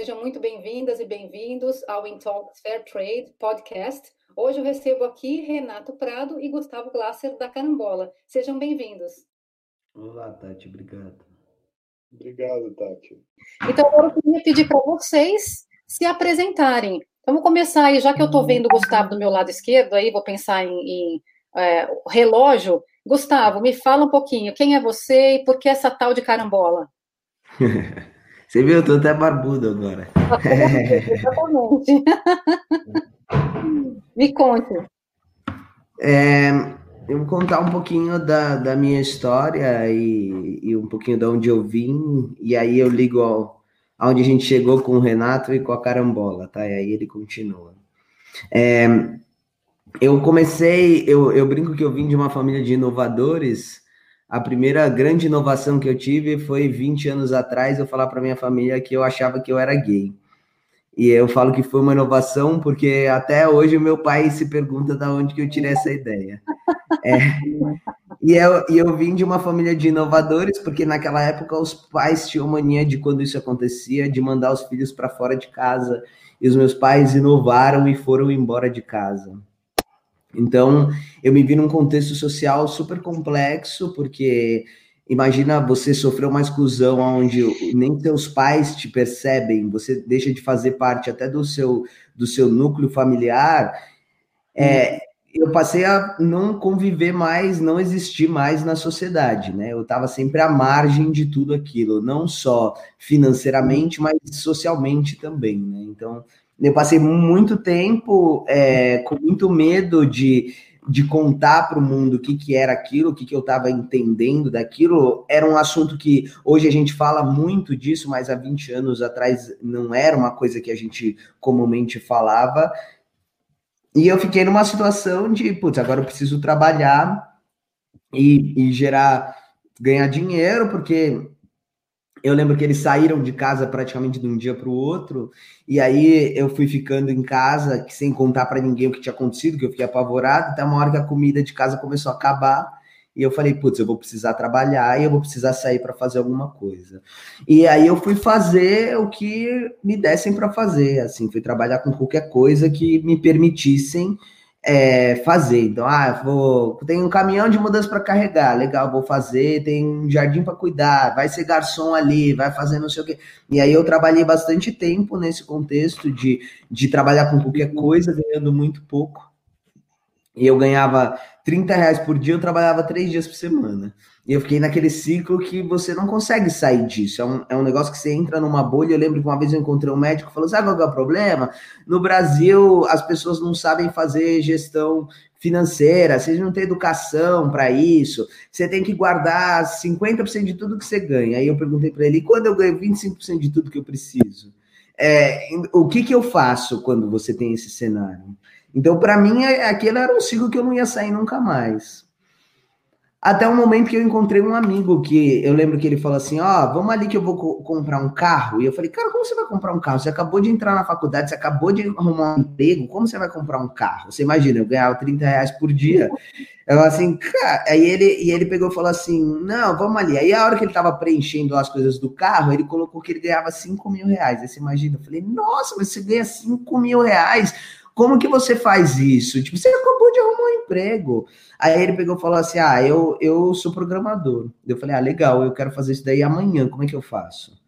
Sejam muito bem-vindas e bem-vindos ao In Talks Fair Trade Podcast. Hoje eu recebo aqui Renato Prado e Gustavo Glasser da Carambola. Sejam bem-vindos. Olá, Tati, obrigado. Obrigado, Tati. Então, agora eu queria pedir para vocês se apresentarem. Então, vou começar aí, já que eu estou vendo o Gustavo do meu lado esquerdo, aí vou pensar em, em é, relógio. Gustavo, me fala um pouquinho, quem é você e por que essa tal de carambola? Você viu, eu tô até barbudo agora. Exatamente. Me conte. É, eu vou contar um pouquinho da, da minha história e, e, um pouquinho de onde eu vim, e aí eu ligo ao, aonde a gente chegou com o Renato e com a carambola, tá? E aí ele continua. É, eu comecei, eu, eu brinco que eu vim de uma família de inovadores, a primeira grande inovação que eu tive foi 20 anos atrás eu falar para minha família que eu achava que eu era gay. E eu falo que foi uma inovação porque até hoje meu pai se pergunta de onde que eu tirei essa ideia. É, e, eu, e eu vim de uma família de inovadores, porque naquela época os pais tinham mania de quando isso acontecia, de mandar os filhos para fora de casa. E os meus pais inovaram e foram embora de casa. Então, eu me vi num contexto social super complexo, porque imagina você sofrer uma exclusão onde nem seus pais te percebem, você deixa de fazer parte até do seu, do seu núcleo familiar. É, eu passei a não conviver mais, não existir mais na sociedade, né? Eu estava sempre à margem de tudo aquilo, não só financeiramente, mas socialmente também, né? Então, eu passei muito tempo é, com muito medo de, de contar para o mundo o que, que era aquilo, o que, que eu estava entendendo daquilo. Era um assunto que hoje a gente fala muito disso, mas há 20 anos atrás não era uma coisa que a gente comumente falava. E eu fiquei numa situação de, putz, agora eu preciso trabalhar e, e gerar, ganhar dinheiro, porque eu lembro que eles saíram de casa praticamente de um dia para o outro, e aí eu fui ficando em casa, sem contar para ninguém o que tinha acontecido, que eu fiquei apavorado, até uma hora que a comida de casa começou a acabar, e eu falei, putz, eu vou precisar trabalhar e eu vou precisar sair para fazer alguma coisa. E aí eu fui fazer o que me dessem para fazer, assim, fui trabalhar com qualquer coisa que me permitissem é, fazer. Então, ah, vou, tem um caminhão de mudança para carregar, legal, vou fazer. Tem um jardim para cuidar, vai ser garçom ali, vai fazer não sei o quê. E aí eu trabalhei bastante tempo nesse contexto de, de trabalhar com qualquer coisa, ganhando muito pouco. E eu ganhava 30 reais por dia, eu trabalhava três dias por semana. E eu fiquei naquele ciclo que você não consegue sair disso. É um, é um negócio que você entra numa bolha. Eu lembro que uma vez eu encontrei um médico que falou: sabe qual é o problema? No Brasil, as pessoas não sabem fazer gestão financeira, vocês não têm educação para isso, você tem que guardar 50% de tudo que você ganha. Aí eu perguntei para ele: e quando eu ganho 25% de tudo que eu preciso? É, o que, que eu faço quando você tem esse cenário? Então, para mim, é, aquele era um ciclo que eu não ia sair nunca mais. Até o momento que eu encontrei um amigo que eu lembro que ele falou assim: Ó, oh, vamos ali que eu vou co comprar um carro. E eu falei: Cara, como você vai comprar um carro? Você acabou de entrar na faculdade, você acabou de arrumar um emprego, como você vai comprar um carro? Você imagina, eu ganhava 30 reais por dia. Eu assim, cara, aí ele, e ele pegou e falou assim: Não, vamos ali. Aí a hora que ele tava preenchendo as coisas do carro, ele colocou que ele ganhava 5 mil reais. Aí você imagina, eu falei: Nossa, mas você ganha 5 mil reais como que você faz isso? Tipo, você acabou de arrumar um emprego. Aí ele pegou e falou assim: Ah, eu, eu sou programador. Eu falei: Ah, legal, eu quero fazer isso daí amanhã, como é que eu faço?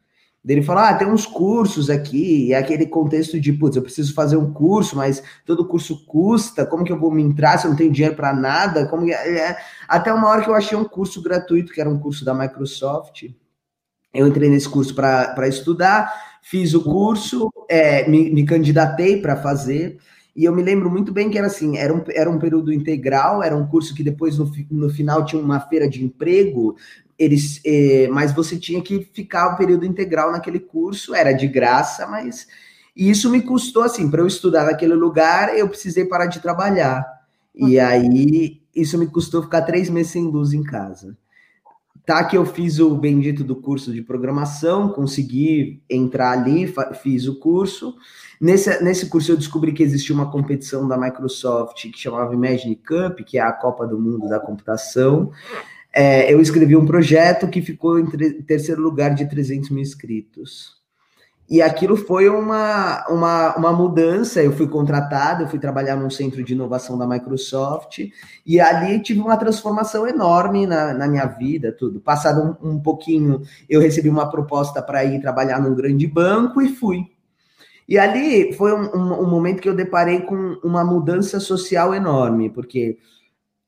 Ele falou: Ah, tem uns cursos aqui, e é aquele contexto de, putz, eu preciso fazer um curso, mas todo curso custa, como que eu vou me entrar se eu não tenho dinheiro para nada? Como que... É. Até uma hora que eu achei um curso gratuito, que era um curso da Microsoft. Eu entrei nesse curso para estudar, fiz o curso, é, me, me candidatei para fazer. E eu me lembro muito bem que era assim, era um, era um período integral, era um curso que depois no, no final tinha uma feira de emprego, eles, eh, mas você tinha que ficar o período integral naquele curso, era de graça, mas e isso me custou assim, para eu estudar naquele lugar, eu precisei parar de trabalhar. E uhum. aí isso me custou ficar três meses sem luz em casa. Tá que eu fiz o bendito do curso de programação, consegui entrar ali, fiz o curso. Nesse, nesse curso eu descobri que existia uma competição da Microsoft que chamava Imagine Cup, que é a Copa do Mundo da Computação. É, eu escrevi um projeto que ficou em terceiro lugar de 300 mil inscritos. E aquilo foi uma, uma, uma mudança. Eu fui contratado, eu fui trabalhar num centro de inovação da Microsoft, e ali tive uma transformação enorme na, na minha vida, tudo. Passado um, um pouquinho, eu recebi uma proposta para ir trabalhar num grande banco e fui. E ali foi um, um, um momento que eu deparei com uma mudança social enorme, porque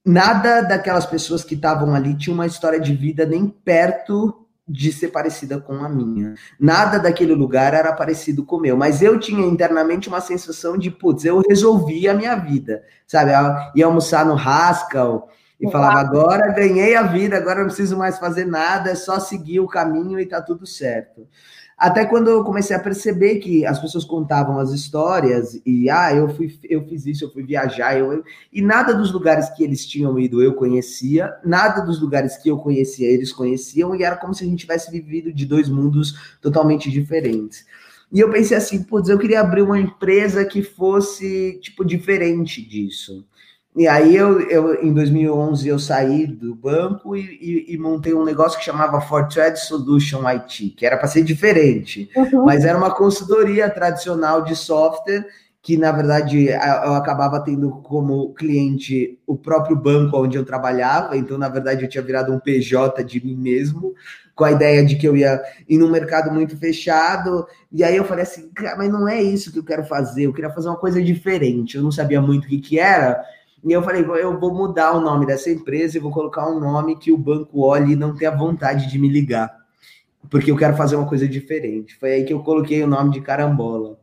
nada daquelas pessoas que estavam ali tinha uma história de vida nem perto de ser parecida com a minha. Nada daquele lugar era parecido com o meu, mas eu tinha internamente uma sensação de, putz, eu resolvi a minha vida, sabe? Eu ia almoçar no Haskell e falava, agora ganhei a vida, agora não preciso mais fazer nada, é só seguir o caminho e tá tudo certo. Até quando eu comecei a perceber que as pessoas contavam as histórias e ah, eu fui, eu fiz isso, eu fui viajar, eu, eu, e nada dos lugares que eles tinham ido eu conhecia, nada dos lugares que eu conhecia eles conheciam, e era como se a gente tivesse vivido de dois mundos totalmente diferentes. E eu pensei assim, putz, eu queria abrir uma empresa que fosse tipo diferente disso. E aí eu, eu em 2011 eu saí do banco e, e, e montei um negócio que chamava Fortred Solution IT, que era para ser diferente, uhum. mas era uma consultoria tradicional de software que na verdade eu acabava tendo como cliente o próprio banco onde eu trabalhava, então na verdade eu tinha virado um PJ de mim mesmo, com a ideia de que eu ia ir num mercado muito fechado, e aí eu falei assim, mas não é isso que eu quero fazer, eu queria fazer uma coisa diferente, eu não sabia muito o que que era, e eu falei, eu vou mudar o nome dessa empresa e vou colocar um nome que o banco olhe e não tenha vontade de me ligar. Porque eu quero fazer uma coisa diferente. Foi aí que eu coloquei o nome de carambola.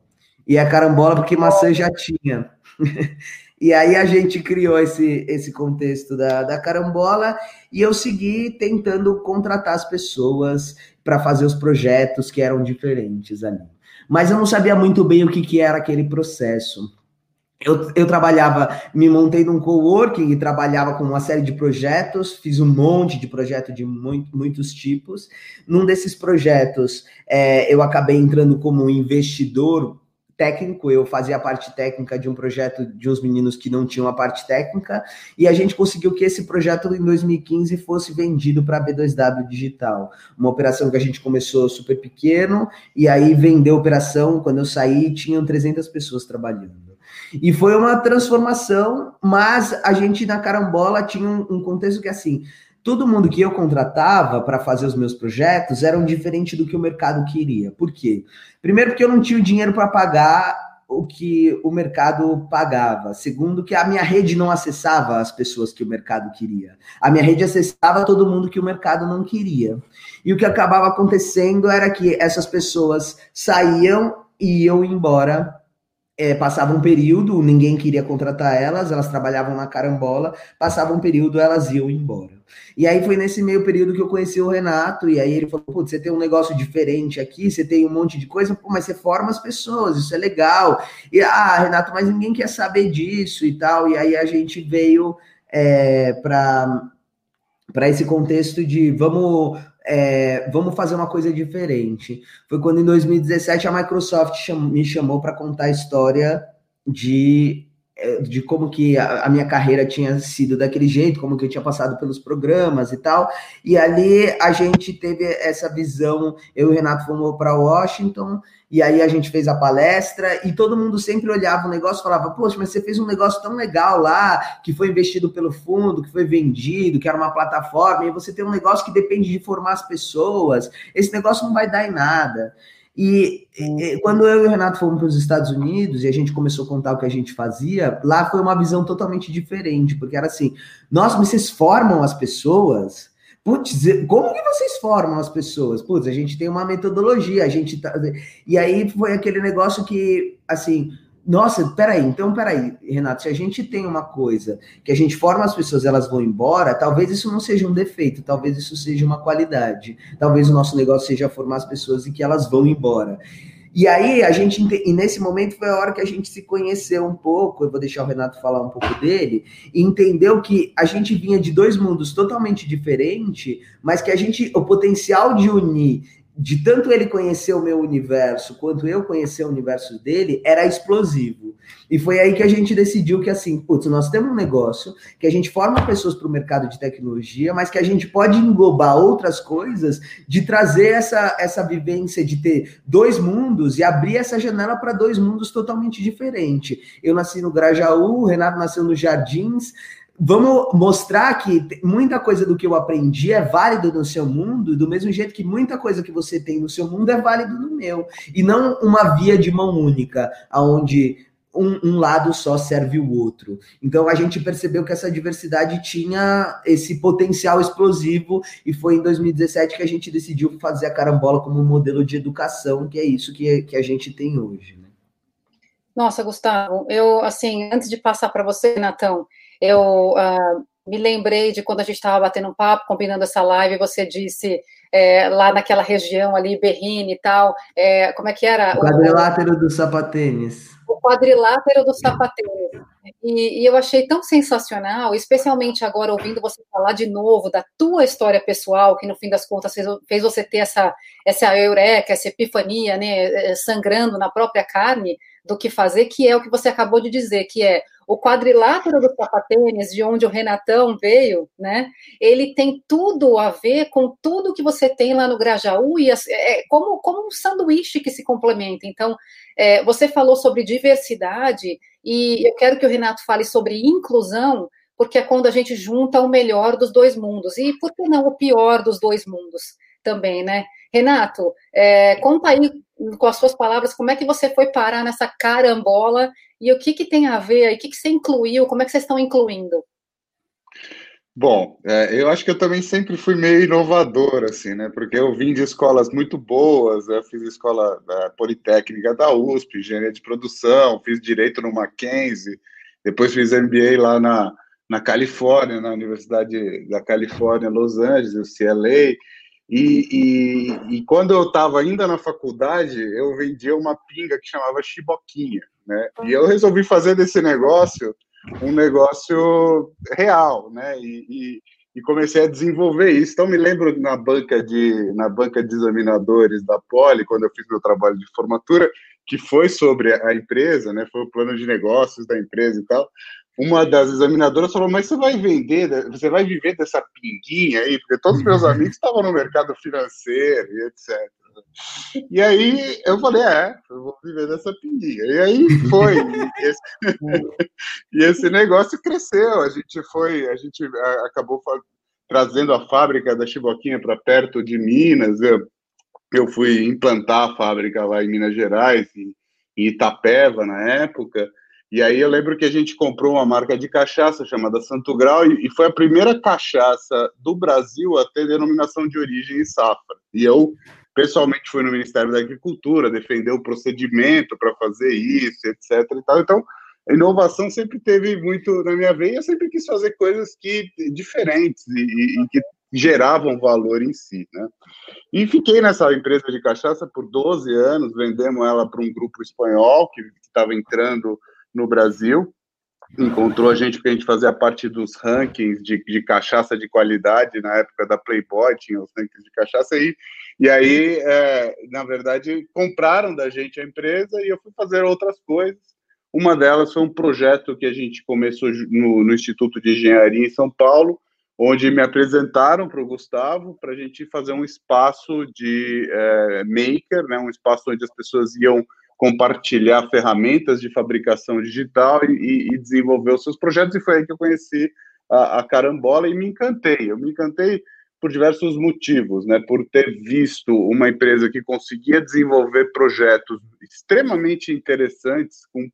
E é carambola porque maçã já tinha. e aí a gente criou esse, esse contexto da, da carambola e eu segui tentando contratar as pessoas para fazer os projetos que eram diferentes ali. Mas eu não sabia muito bem o que, que era aquele processo. Eu, eu trabalhava, me montei num coworking e trabalhava com uma série de projetos, fiz um monte de projetos de muito, muitos tipos. Num desses projetos, é, eu acabei entrando como investidor técnico, eu fazia a parte técnica de um projeto de uns meninos que não tinham a parte técnica, e a gente conseguiu que esse projeto em 2015 fosse vendido para a B2W Digital. Uma operação que a gente começou super pequeno, e aí vendeu a operação, quando eu saí, tinham 300 pessoas trabalhando. E foi uma transformação, mas a gente na carambola tinha um, um contexto que assim, todo mundo que eu contratava para fazer os meus projetos eram diferente do que o mercado queria. Por quê? Primeiro, porque eu não tinha o dinheiro para pagar o que o mercado pagava. Segundo, que a minha rede não acessava as pessoas que o mercado queria. A minha rede acessava todo mundo que o mercado não queria. E o que acabava acontecendo era que essas pessoas saíam e iam embora é, passava um período, ninguém queria contratar elas, elas trabalhavam na carambola, passava um período, elas iam embora. E aí foi nesse meio período que eu conheci o Renato, e aí ele falou: Putz, você tem um negócio diferente aqui, você tem um monte de coisa, Pô, mas você forma as pessoas, isso é legal. E ah, Renato, mas ninguém quer saber disso e tal. E aí a gente veio é, para esse contexto de vamos é, vamos fazer uma coisa diferente. Foi quando em 2017 a Microsoft cham me chamou para contar a história de, de como que a, a, minha carreira tinha sido daquele jeito, como que eu tinha passado pelos programas e tal. E ali a gente teve essa visão, eu e o Renato fomos para Washington e aí a gente fez a palestra e todo mundo sempre olhava o negócio e falava: Poxa, mas você fez um negócio tão legal lá, que foi investido pelo fundo, que foi vendido, que era uma plataforma, e você tem um negócio que depende de formar as pessoas, esse negócio não vai dar em nada. E, e quando eu e o Renato fomos para os Estados Unidos e a gente começou a contar o que a gente fazia, lá foi uma visão totalmente diferente, porque era assim: nossa, vocês formam as pessoas Putz, como que vocês formam as pessoas? Putz, a gente tem uma metodologia, a gente tá. E aí foi aquele negócio que, assim, nossa, peraí, então peraí, Renato, se a gente tem uma coisa que a gente forma as pessoas, elas vão embora, talvez isso não seja um defeito, talvez isso seja uma qualidade. Talvez o nosso negócio seja formar as pessoas e que elas vão embora. E aí a gente, e nesse momento foi a hora que a gente se conheceu um pouco, eu vou deixar o Renato falar um pouco dele, e entendeu que a gente vinha de dois mundos totalmente diferentes, mas que a gente, o potencial de unir de tanto ele conhecer o meu universo quanto eu conhecer o universo dele, era explosivo. E foi aí que a gente decidiu que, assim, putz, nós temos um negócio que a gente forma pessoas para o mercado de tecnologia, mas que a gente pode englobar outras coisas de trazer essa, essa vivência de ter dois mundos e abrir essa janela para dois mundos totalmente diferentes. Eu nasci no Grajaú, o Renato nasceu nos Jardins vamos mostrar que muita coisa do que eu aprendi é válido no seu mundo, do mesmo jeito que muita coisa que você tem no seu mundo é válido no meu. E não uma via de mão única, onde um, um, lado só serve o outro. Então a gente percebeu que essa diversidade tinha esse potencial explosivo e foi em 2017 que a gente decidiu fazer a carambola como um modelo de educação, que é isso que, que a gente tem hoje. Né? Nossa, Gustavo, eu assim, antes de passar para você, Natão, eu uh, me lembrei de quando a gente estava batendo um papo, combinando essa live, você disse é, lá naquela região ali, Berrine e tal, é, como é que era? O quadrilátero do sapatênis. O quadrilátero do sapatênis. E, e, eu achei tão sensacional, especialmente agora ouvindo você falar de novo da tua história pessoal, que no fim das contas fez, fez você ter essa, essa eureka, essa epifania, né, sangrando na própria carne do que fazer, que é o que você acabou de dizer, que é o quadrilátero do sapatênis, de onde o Renatão veio, né? Ele tem tudo a ver com tudo que você tem lá no Grajaú e é como, como um sanduíche que se complementa. Então, é, você falou sobre diversidade e eu quero que o Renato fale sobre inclusão, porque é quando a gente junta o melhor dos dois mundos e por que não o pior dos dois mundos também, né? Renato, é, conta aí com as suas palavras como é que você foi parar nessa carambola e o que, que tem a ver aí, o que, que você incluiu, como é que vocês estão incluindo? Bom, é, eu acho que eu também sempre fui meio inovador, assim, né? Porque eu vim de escolas muito boas, eu fiz escola é, politécnica da USP, engenharia de produção, fiz direito no Mackenzie, depois fiz MBA lá na, na Califórnia, na Universidade da Califórnia, Los Angeles, CLA, e, e, e, quando eu estava ainda na faculdade, eu vendia uma pinga que chamava Chiboquinha, né? E eu resolvi fazer desse negócio um negócio real, né? E, e, e, comecei a desenvolver isso. Então me lembro na banca de na banca de examinadores da Poli, quando eu fiz meu trabalho de formatura, que foi sobre a empresa, né? Foi o plano de negócios da empresa e tal uma das examinadoras falou: Mas você vai vender, você vai viver dessa pinguinha aí? Porque todos os meus amigos estavam no mercado financeiro e etc. E aí eu falei: É, eu vou viver dessa pinguinha. E aí foi. E esse, e esse negócio cresceu. A gente foi, a gente acabou trazendo a fábrica da Chiboquinha para perto de Minas. Eu, eu fui implantar a fábrica lá em Minas Gerais, em, em Itapeva, na época. E aí eu lembro que a gente comprou uma marca de cachaça chamada Santo Grau e, foi a primeira cachaça do Brasil a ter denominação de origem e safra. E eu pessoalmente fui no Ministério da Agricultura defender o procedimento para fazer isso, etc. E tal. Então, a inovação sempre teve muito na minha veia. Eu sempre quis fazer coisas que diferentes e, e, que geravam valor em si, né? E fiquei nessa empresa de cachaça por 12 anos, vendemos ela para um grupo espanhol que estava entrando no Brasil, encontrou a gente porque a gente fazia parte dos rankings de, de cachaça de qualidade na época da Playboy, tinha os rankings de cachaça aí, e aí, é, na verdade, compraram da gente a empresa e eu fui fazer outras coisas. Uma delas foi um projeto que a gente começou no, no Instituto de Engenharia em São Paulo, onde me apresentaram para o Gustavo para a gente fazer um espaço de é, maker, né, um espaço onde as pessoas iam compartilhar ferramentas de fabricação digital e, e, desenvolver os seus projetos, e foi aí que eu conheci a, a, Carambola e me encantei. Eu me encantei por diversos motivos, né? Por ter visto uma empresa que conseguia desenvolver projetos extremamente interessantes com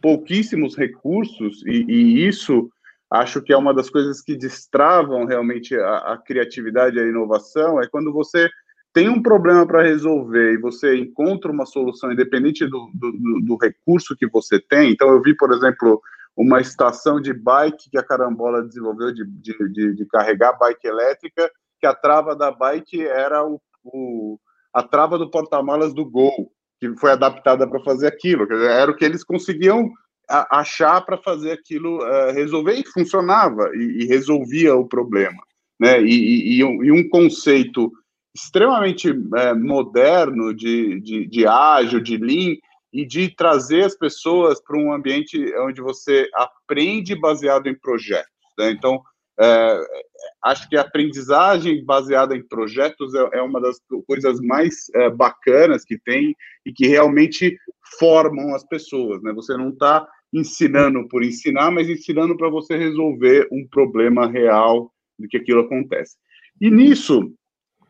pouquíssimos recursos, e, e isso acho que é uma das coisas que destravam realmente a, a criatividade e a inovação, é quando você tem um problema para resolver e você encontra uma solução independente do, do, do, recurso que você tem. Então, eu vi, por exemplo, uma estação de bike que a Carambola desenvolveu de, de, de carregar bike elétrica, que a trava da bike era o, o a trava do porta-malas do Gol, que foi adaptada para fazer aquilo. Era o que eles conseguiam achar para fazer aquilo uh, resolver e funcionava e, e, resolvia o problema. Né? E, e, e um conceito extremamente é, moderno de, de, de ágil, de lean, e de trazer as pessoas para um ambiente onde você aprende baseado em projetos. Né? Então, é, acho que a aprendizagem baseada em projetos é, é uma das coisas mais é, bacanas que tem e que realmente formam as pessoas. Né? Você não está ensinando por ensinar, mas ensinando para você resolver um problema real de que aquilo acontece. E nisso,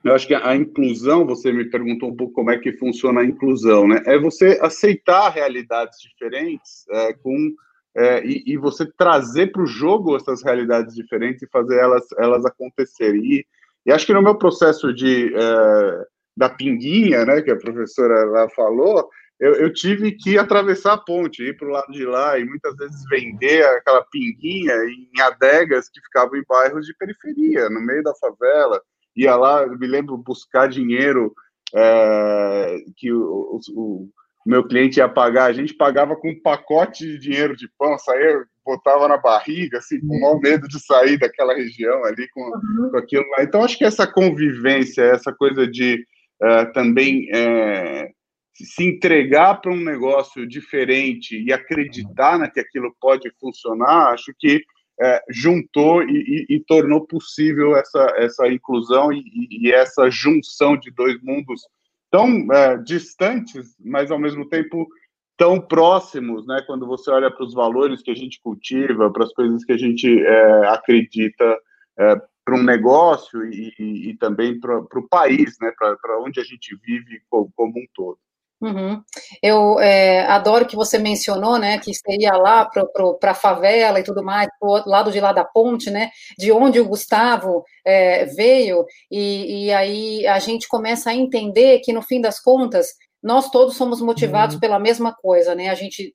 eu acho que a inclusão, você me perguntou um pouco como é que funciona a inclusão, né? É você aceitar realidades diferentes é, com é, e, e, você trazer para o jogo essas realidades diferentes e fazer elas, elas acontecerem. E, e acho que no meu processo de é, da pinguinha, né, que a professora lá falou, eu, eu tive que atravessar a ponte, ir para o lado de lá e muitas vezes vender aquela pinguinha em adegas que ficavam em bairros de periferia, no meio da favela ia lá, me lembro, buscar dinheiro é, que o, o, o, meu cliente ia pagar, a gente pagava com um pacote de dinheiro de pão, saía, botava na barriga, assim, com o maior medo de sair daquela região ali com, uhum. com aquilo lá. Então, acho que essa convivência, essa coisa de é, também é, se entregar para um negócio diferente e acreditar na que aquilo pode funcionar, acho que é, juntou e, e, e, tornou possível essa, essa inclusão e, e, essa junção de dois mundos tão é, distantes, mas ao mesmo tempo tão próximos, né? Quando você olha para os valores que a gente cultiva, para as coisas que a gente é, acredita é, para um negócio e, também para o país, né? Para onde a gente vive como, como um todo. Uhum. Eu é, adoro que você mencionou, né, que você ia lá para a favela e tudo mais, para lado de lá da ponte, né, de onde o Gustavo é, veio, e, e, aí a gente começa a entender que, no fim das contas, nós todos somos motivados uhum. pela mesma coisa, né, a gente,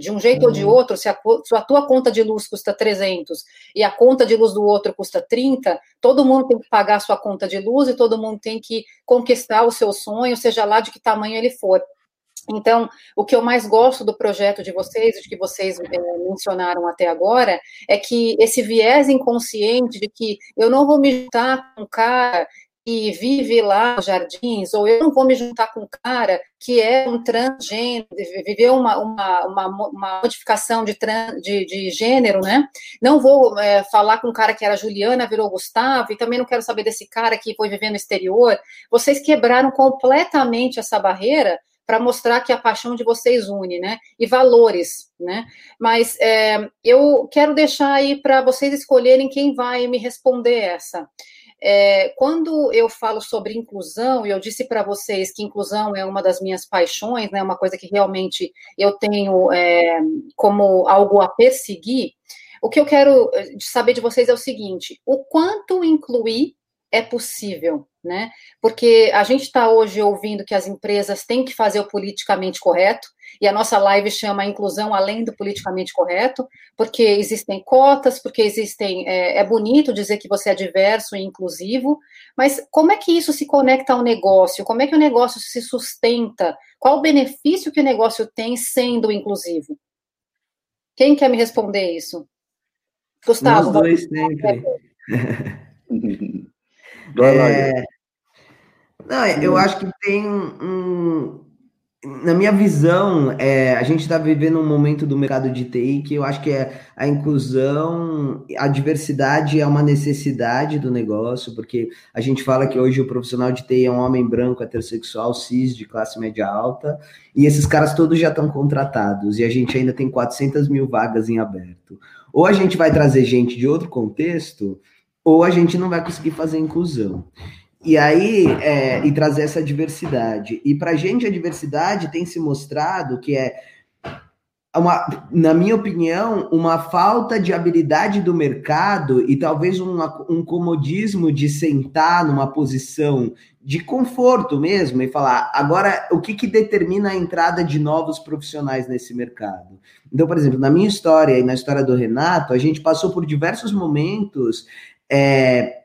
de um jeito uhum. ou de uhum. outro, se a, se a tua conta de luz custa 300 e a conta de luz do outro custa 30, todo mundo tem que pagar a sua conta de luz e todo mundo tem que conquistar o seu sonho, seja lá de que tamanho ele for. Então, o que eu mais gosto do projeto de vocês, de que vocês é, mencionaram até agora, é que esse viés inconsciente de que eu não vou me juntar com um cara que vive lá nos jardins, ou eu não vou me juntar com um cara que é um transgênero, viveu uma, uma, uma, uma modificação de, trans, de, de, gênero, né? Não vou é, falar com um cara que era Juliana, virou Gustavo, e também não quero saber desse cara que foi viver no exterior. Vocês quebraram completamente essa barreira para mostrar que a paixão de vocês une, né? E valores, né? Mas é, eu quero deixar aí para vocês escolherem quem vai me responder essa. É, quando eu falo sobre inclusão, e eu disse para vocês que inclusão é uma das minhas paixões, né, uma coisa que realmente eu tenho é, como algo a perseguir, o que eu quero eh, saber de vocês é o seguinte: o quanto incluir é possível, né? Porque a gente está hoje ouvindo que as empresas têm que fazer o politicamente correto, e a nossa live chama inclusão além do politicamente correto, porque existem cotas, porque existem. É, é bonito dizer que você é diverso e inclusivo, mas como é que isso se conecta ao negócio? Como é que o negócio se sustenta? Qual o benefício que o negócio tem sendo inclusivo? Quem quer me responder isso? Gustavo. Nós dois sempre. É... Não, eu acho que tem um. Na minha visão, é, a gente está vivendo um momento do mercado de TI que eu acho que é a inclusão, a diversidade é uma necessidade do negócio, porque a gente fala que hoje o profissional de TI é um homem branco, heterossexual, cis, de classe média alta, e esses caras todos já estão contratados, e a gente ainda tem 400 mil vagas em aberto. Ou a gente vai trazer gente de outro contexto, ou a gente não vai conseguir fazer inclusão. E aí, é, e trazer essa diversidade. E para a gente, a diversidade tem se mostrado que é, uma, na minha opinião, uma falta de habilidade do mercado e talvez uma, um comodismo de sentar numa posição de conforto mesmo e falar agora o que, que determina a entrada de novos profissionais nesse mercado. Então, por exemplo, na minha história e na história do Renato, a gente passou por diversos momentos é,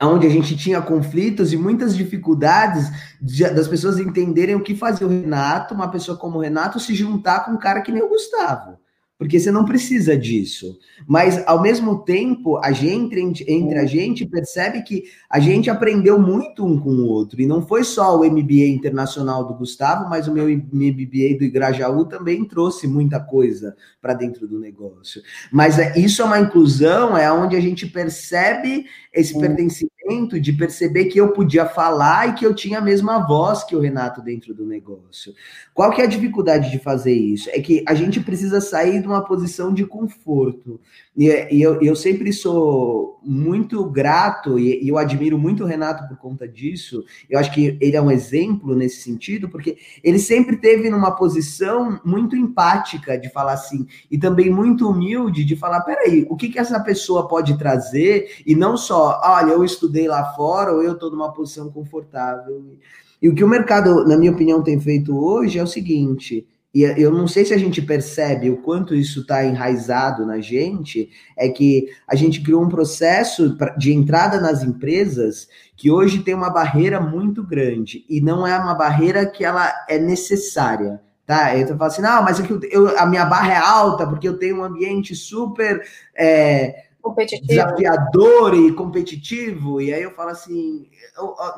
onde a gente tinha conflitos e muitas dificuldades de, das pessoas entenderem o que fazia o Renato, uma pessoa como o Renato, se juntar com um cara que nem o Gustavo. Porque você não precisa disso. Mas, ao mesmo tempo, a gente, entre a gente, percebe que a gente aprendeu muito um com o outro. E não foi só o MBA internacional do Gustavo, mas o meu MBA do Igrajaú também trouxe muita coisa para dentro do negócio. Mas é, isso é uma inclusão, é onde a gente percebe esse pertencimento de perceber que eu podia falar e que eu tinha a mesma voz que o Renato dentro do negócio. Qual que é a dificuldade de fazer isso? É que a gente precisa sair de uma posição de conforto. E, e eu, eu, sempre sou muito grato e, e, eu admiro muito o Renato por conta disso. Eu acho que ele é um exemplo nesse sentido, porque ele sempre teve numa posição muito empática de falar assim, e também muito humilde de falar: peraí, o que, que essa pessoa pode trazer? E não só, olha, eu estudei lá fora ou eu estou numa posição confortável. E o que o mercado, na minha opinião, tem feito hoje é o seguinte: e eu não sei se a gente percebe o quanto isso está enraizado na gente, é que a gente criou um processo de entrada nas empresas que hoje tem uma barreira muito grande, e não é uma barreira que ela é necessária. Tá? Eu falo assim, não, mas é que eu, a minha barra é alta porque eu tenho um ambiente super é, competitivo. desafiador e competitivo, e aí eu falo assim,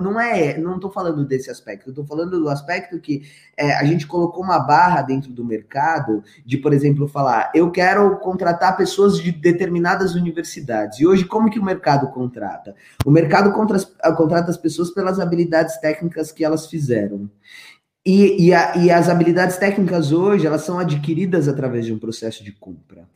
não é, não estou falando desse aspecto, estou falando do aspecto que é, a gente colocou uma barra dentro do mercado de, por exemplo, falar, eu quero contratar pessoas de determinadas universidades, e hoje como que o mercado contrata? O mercado contra, contrata as pessoas pelas habilidades técnicas que elas fizeram. E, e, a, e as habilidades técnicas hoje, elas são adquiridas através de um processo de compra.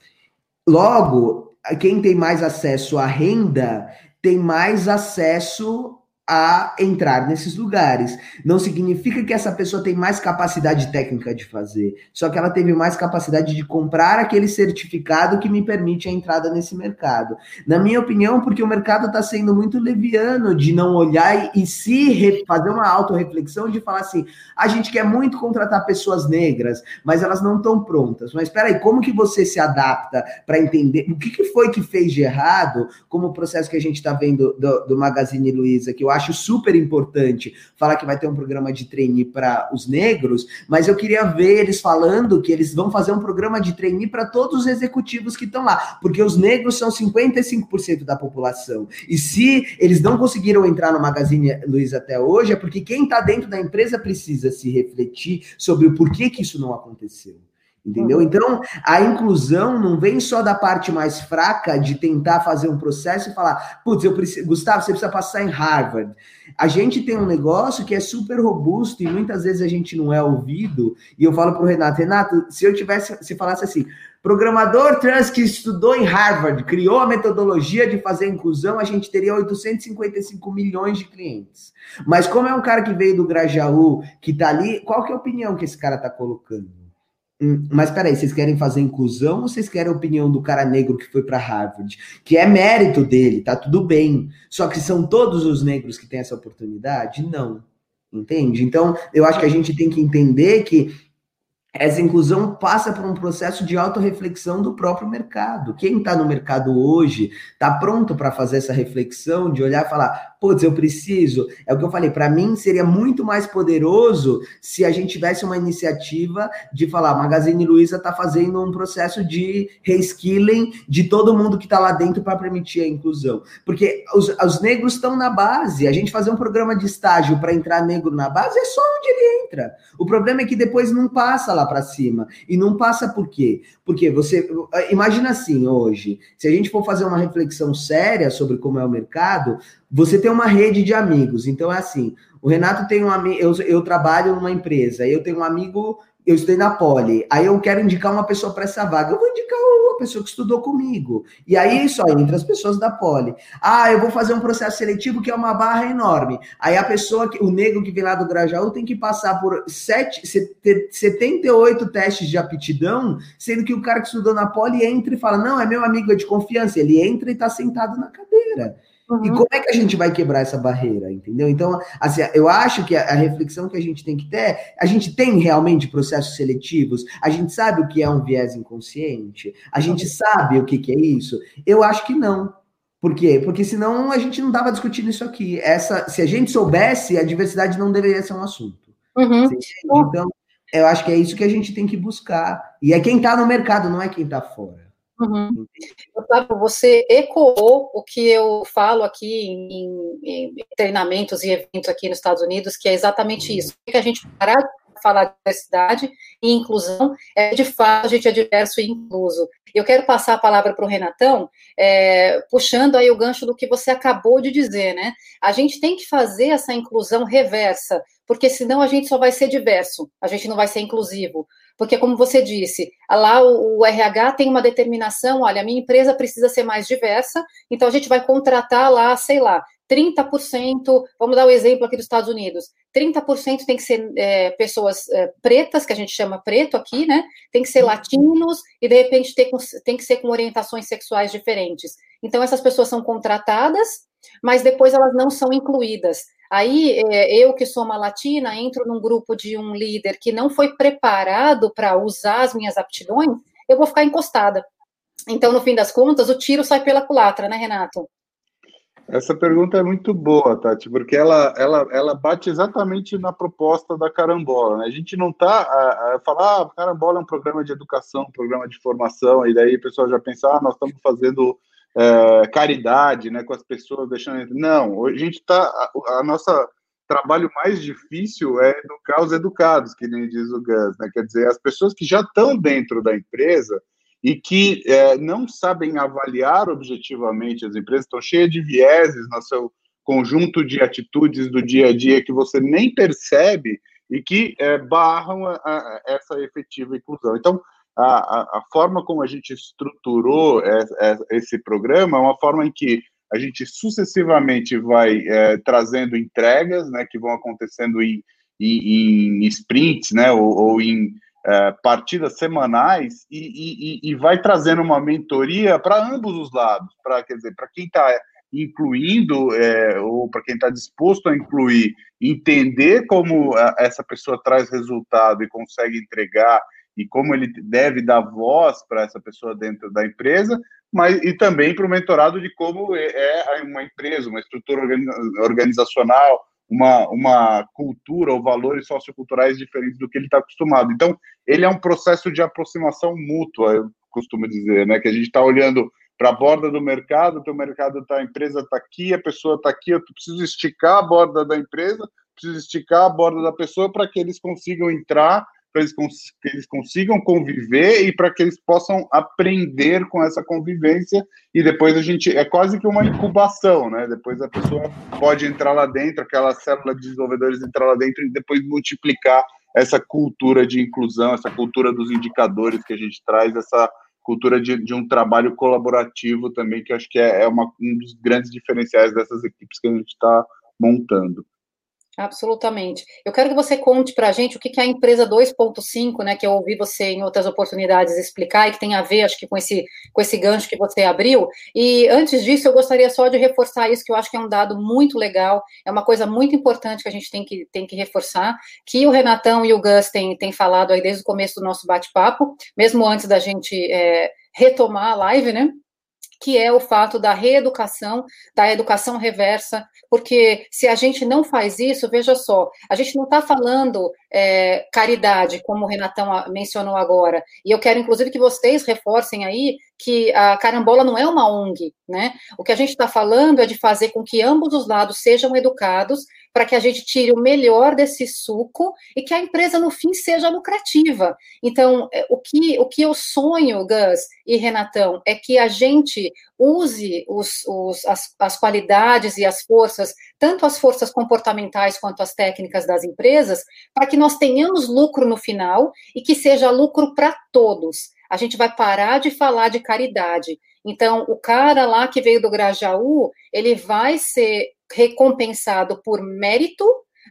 Logo, quem tem mais acesso à renda tem mais acesso a entrar nesses lugares. Não significa que essa pessoa tem mais capacidade técnica de fazer, só que ela teve mais capacidade de comprar aquele certificado que me permite a entrada nesse mercado. Na minha opinião, porque o mercado está sendo muito leviano de não olhar e, se fazer uma autorreflexão de falar assim: a gente quer muito contratar pessoas negras, mas elas não estão prontas. Mas espera aí, como que você se adapta para entender o que, que foi que fez de errado, como o processo que a gente está vendo do, do Magazine Luiza, que eu acho super importante falar que vai ter um programa de trainee para os negros, mas eu queria ver eles falando que eles vão fazer um programa de trainee para todos os executivos que estão lá, porque os negros são 55% da população. E se eles não conseguiram entrar no Magazine Luiza até hoje, é porque quem está dentro da empresa precisa se refletir sobre o porquê que isso não aconteceu. Entendeu? Uhum. Então, a inclusão não vem só da parte mais fraca de tentar fazer um processo e falar, putz, eu preciso, Gustavo, você precisa passar em Harvard. A gente tem um negócio que é super robusto e muitas vezes a gente não é ouvido. E eu falo para o Renato, Renato, se eu tivesse, se falasse assim, programador trans que estudou em Harvard, criou a metodologia de fazer inclusão, a gente teria 855 milhões de clientes. Mas como é um cara que veio do Grajaú, que está ali, qual que é a opinião que esse cara está colocando? Hum, mas peraí, vocês querem fazer inclusão ou vocês querem a opinião do cara negro que foi para Harvard? Que é mérito dele, tá tudo bem. Só que são todos os negros que têm essa oportunidade? Não. Entende? Então, eu acho que a gente tem que entender que essa inclusão passa por um processo de autorreflexão do próprio mercado. Quem está no mercado hoje está pronto para fazer essa reflexão, de olhar e falar: putz, eu preciso. É o que eu falei, para mim seria muito mais poderoso se a gente tivesse uma iniciativa de falar: Magazine Luiza está fazendo um processo de reskilling de todo mundo que está lá dentro para permitir a inclusão. Porque os, os negros estão na base. A gente fazer um programa de estágio para entrar negro na base é só onde ele entra. O problema é que depois não passa lá para cima. E não passa por quê? Porque você. Imagina assim hoje, se a gente for fazer uma reflexão séria sobre como é o mercado, você tem uma rede de amigos. Então é assim: o Renato tem um amigo, eu, eu trabalho numa empresa, eu tenho um amigo, eu estudei na Poli, aí eu quero indicar uma pessoa para essa vaga. Eu vou indicar uma pessoa que estudou comigo. E aí só entra as pessoas da Poli. Ah, eu vou fazer um processo seletivo que é uma barra enorme. Aí a pessoa, que, o negro que vem lá do Grajaú, tem que passar por sete, 78 testes de aptidão, sendo que o cara que estudou na Poli entra e fala: Não, é meu amigo, é de confiança. Ele entra e está sentado na cadeira. Uhum. E como é que a gente vai quebrar essa barreira, entendeu? Então, assim, eu acho que a, a, reflexão que a gente tem que ter, a gente tem realmente processos seletivos, a gente sabe o que é um viés inconsciente, a gente sabe o que, que é isso. Eu acho que não. Por quê? Porque senão a gente não estava discutindo isso aqui. Essa, se a gente soubesse, a diversidade não deveria ser um assunto. Uhum. Então, eu acho que é isso que a gente tem que buscar. E é quem está no mercado, não é quem está fora. Uhum. Você ecoou o que eu falo aqui em, em, treinamentos e eventos aqui nos Estados Unidos, que é exatamente isso. Que a gente parar de falar de diversidade e inclusão é de fato a gente é diverso e incluso. Eu quero passar a palavra para o Renatão, é, puxando aí o gancho do que você acabou de dizer, né? A gente tem que fazer essa inclusão reversa, porque senão a gente só vai ser diverso, a gente não vai ser inclusivo. Porque, como você disse, lá o, o RH tem uma determinação: olha, a minha empresa precisa ser mais diversa, então a gente vai contratar lá, sei lá, 30%, vamos dar o um exemplo aqui dos Estados Unidos, 30% tem que ser é, pessoas é, pretas, que a gente chama preto aqui, né? Tem que ser uhum. latinos e, de repente, tem, tem que ser com orientações sexuais diferentes. Então, essas pessoas são contratadas, mas depois elas não são incluídas. Aí, é, eu que sou uma latina, entro num grupo de um líder que não foi preparado para usar as minhas aptidões, eu vou ficar encostada. Então, no fim das contas, o tiro sai pela culatra, né, Renato? Essa pergunta é muito boa, Tati, porque ela, ela, ela bate exatamente na proposta da carambola. Né? A gente não está a, a falar, ah, carambola é um programa de educação, um programa de formação, e daí o pessoal já pensa, ah, nós estamos fazendo é, caridade né, com as pessoas, deixando. Não, a gente está. A, a nossa trabalho mais difícil é educar os educados, que nem diz o Gus, né? Quer dizer, as pessoas que já estão dentro da empresa e que é, não sabem avaliar objetivamente as empresas, estão cheias de vieses no seu conjunto de atitudes do dia a dia que você nem percebe e que é, barram a, a, essa efetiva inclusão. Então, a, a, forma como a gente estruturou esse programa é uma forma em que a gente sucessivamente vai é, trazendo entregas, né, que vão acontecendo em, em, em sprints, né, ou, ou em é, partidas semanais e, e, e, vai trazendo uma mentoria para ambos os lados, para quer dizer, para quem está incluindo é, ou para quem está disposto a incluir, entender como essa pessoa traz resultado e consegue entregar e como ele deve dar voz para essa pessoa dentro da empresa, mas e também para o mentorado de como é, é uma empresa, uma estrutura organizacional, uma, uma cultura ou valores socioculturais diferentes do que ele está acostumado. Então, ele é um processo de aproximação mútua, eu costumo dizer, né? Que a gente está olhando para a borda do mercado, o mercado está, a empresa está aqui, a pessoa está aqui, eu preciso esticar a borda da empresa, preciso esticar a borda da pessoa para que eles consigam entrar para eles, que eles consigam conviver e para que eles possam aprender com essa convivência e depois a gente é quase que uma incubação, né? Depois a pessoa pode entrar lá dentro, aquela célula de desenvolvedores entrar lá dentro e depois multiplicar essa cultura de inclusão, essa cultura dos indicadores que a gente traz, essa cultura de, de um trabalho colaborativo também, que acho que é, é uma, um dos grandes diferenciais dessas equipes que a gente está montando. Absolutamente. Eu quero que você conte para a gente o que é a empresa 2.5, né, que eu ouvi você em outras oportunidades explicar e que tem a ver, acho que com esse, com esse gancho que você abriu. E antes disso, eu gostaria só de reforçar isso, que eu acho que é um dado muito legal, é uma coisa muito importante que a gente tem que, tem que reforçar, que o Renatão e o Gus têm, têm falado aí desde o começo do nosso bate-papo, mesmo antes da gente é, retomar a live, né? Que é o fato da reeducação, da educação reversa, porque se a gente não faz isso, veja só, a gente não está falando é, caridade, como o Renatão mencionou agora, e eu quero inclusive que vocês reforcem aí que a carambola não é uma ONG, né? O que a gente está falando é de fazer com que ambos os lados sejam educados para que a gente tire o melhor desse suco e que a empresa no fim seja lucrativa. Então, é, o que, o que eu sonho, Gus e Renatão, é que a gente use os, os, as, as qualidades e as forças, tanto as forças comportamentais quanto as técnicas das empresas, para que nós tenhamos lucro no final e que seja lucro para todos a gente vai parar de falar de caridade. Então, o cara lá que veio do Grajaú, ele vai ser recompensado por mérito,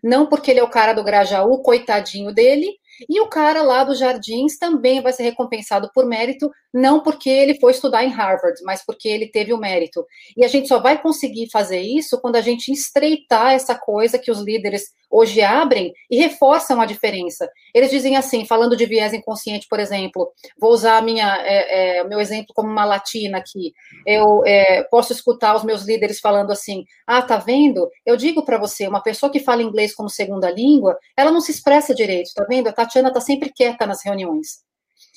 não porque ele é o cara do Grajaú, coitadinho dele, e o cara lá dos Jardins também vai ser recompensado por mérito, não porque ele foi estudar em Harvard, mas porque ele teve o mérito. E a gente só vai conseguir fazer isso quando a gente estreitar essa coisa que os líderes hoje abrem e reforçam a diferença. Eles dizem assim, falando de viés inconsciente, por exemplo, vou usar minha, é, é, meu exemplo como uma latina aqui. Eu é, posso escutar os meus líderes falando assim: ah, tá vendo? Eu digo para você, uma pessoa que fala inglês como segunda língua, ela não se expressa direito, tá vendo? A Tatiana está sempre quieta nas reuniões.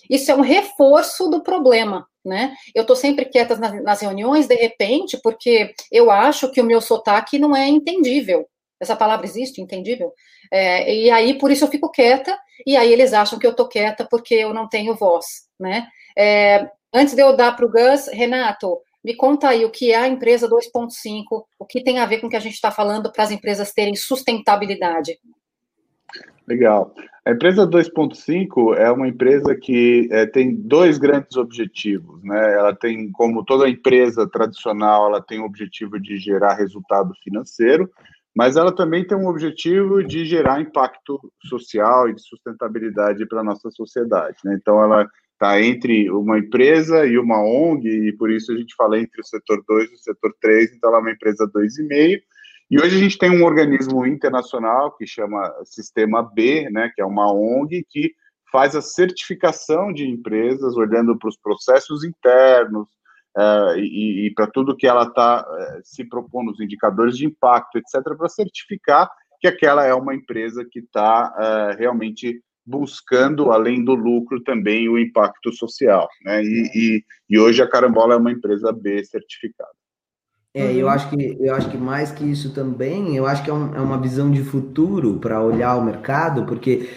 Isso é um reforço do problema, né? Eu estou sempre quieta nas, nas, reuniões, de repente, porque eu acho que o meu sotaque não é entendível. Essa palavra existe, entendível? É, e aí, por isso eu fico quieta, e aí eles acham que eu estou quieta porque eu não tenho voz, né? É, antes de eu dar para o Gus, Renato, me conta aí o que é a empresa 2.5, o que tem a ver com o que a gente está falando para as empresas terem sustentabilidade. Legal. A empresa 2.5 é uma empresa que é, tem dois grandes objetivos, né? Ela tem, como toda empresa tradicional, ela tem o objetivo de gerar resultado financeiro, mas ela também tem um objetivo de gerar impacto social e de sustentabilidade para a nossa sociedade. Né? Então, ela está entre uma empresa e uma ONG, e por isso a gente fala entre o setor 2 e o setor 3, então ela é uma empresa 2,5, e hoje a gente tem um organismo internacional que chama Sistema B, né, que é uma ONG que faz a certificação de empresas, olhando para os processos internos uh, e, e para tudo que ela está uh, eh, se propondo, os indicadores de impacto, etc., para certificar que aquela é uma empresa que está uh, eh, realmente buscando, além do lucro, também o impacto social. Né? E, e, e hoje a Carambola é uma empresa B certificada. É, eu acho que eu acho que mais que isso também, eu acho que é, um, é uma visão de futuro para olhar o mercado, porque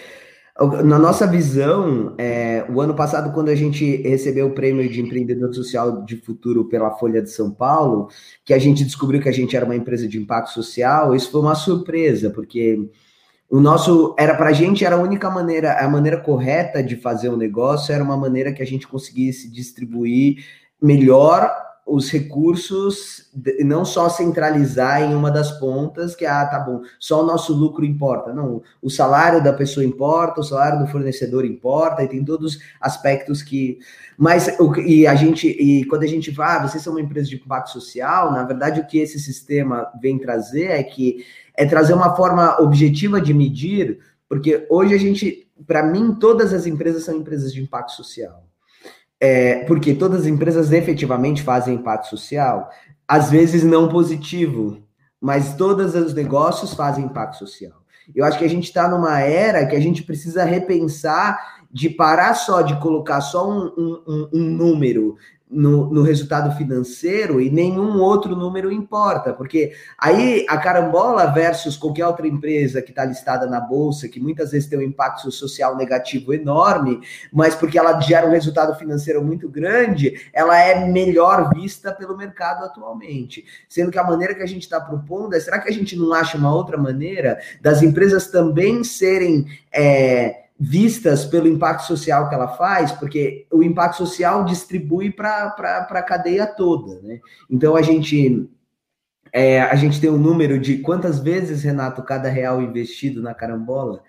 na nossa visão, é, o ano passado, quando a gente recebeu o prêmio de empreendedor social de futuro pela Folha de São Paulo, que a gente descobriu que a gente era uma empresa de impacto social, isso foi uma surpresa, porque o nosso era para a gente era a única maneira, a maneira correta de fazer o um negócio era uma maneira que a gente conseguisse distribuir melhor os recursos, não só centralizar em uma das pontas, que, ah, tá bom, só o nosso lucro importa. Não, o salário da pessoa importa, o salário do fornecedor importa, e tem todos os aspectos que. Mas, e a gente, e quando a gente vai, ah, vocês são uma empresa de impacto social, na verdade, o que esse sistema vem trazer é que é trazer uma forma objetiva de medir, porque hoje a gente, para mim, todas as empresas são empresas de impacto social é, porque todas as empresas efetivamente fazem impacto social, às vezes não positivo, mas todos os negócios fazem impacto social. Eu acho que a gente está numa era que a gente precisa repensar de parar só de colocar só um, um, um número no, no, resultado financeiro e nenhum outro número importa, porque aí a carambola versus qualquer outra empresa que está listada na bolsa, que muitas vezes tem um impacto social negativo enorme, mas porque ela gera um resultado financeiro muito grande, ela é melhor vista pelo mercado atualmente. Sendo que a maneira que a gente está propondo é: será que a gente não acha uma outra maneira das empresas também serem. É, vistas pelo impacto social que ela faz, porque o impacto social distribui para a cadeia toda, né? Então a gente é, a gente tem o um número de quantas vezes, Renato, cada real investido na carambola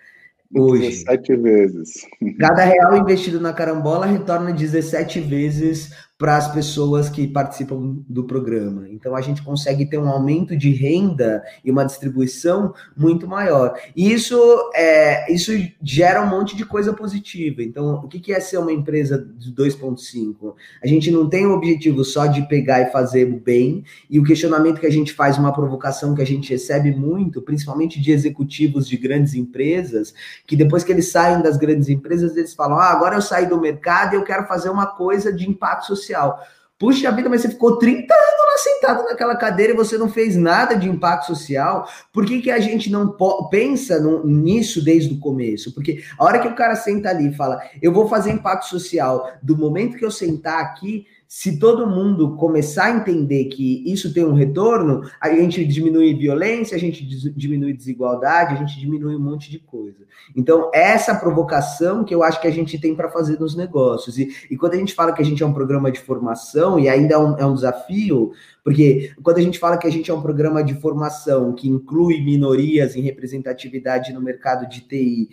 hoje. 17 vezes. Cada real investido na carambola retorna 17 vezes para as pessoas que participam do programa. Então a gente consegue ter um aumento de renda e uma distribuição muito maior. E isso é, isso gera um monte de coisa positiva. Então, o que é ser uma empresa de 2.5? A gente não tem o objetivo só de pegar e fazer o bem, e o questionamento que a gente faz, uma provocação que a gente recebe muito, principalmente de executivos de grandes empresas, que depois que eles saem das grandes empresas, eles falam: ah, agora eu saí do mercado e eu quero fazer uma coisa de impacto social social. Puxa vida, mas você ficou 30 anos lá sentado naquela cadeira e você não fez nada de impacto social. Por que, que a gente não pensa no, nisso desde o começo? Porque a hora que o cara senta ali e fala, eu vou fazer impacto social, do momento que eu sentar aqui, se todo mundo começar a entender que isso tem um retorno, a gente diminui violência, a gente diminui desigualdade, a gente diminui um monte de coisa. Então, essa provocação que eu acho que a gente tem para fazer nos negócios. E, e, quando a gente fala que a gente é um programa de formação, e ainda é um, é um desafio, porque quando a gente fala que a gente é um programa de formação que inclui minorias em representatividade no mercado de TI,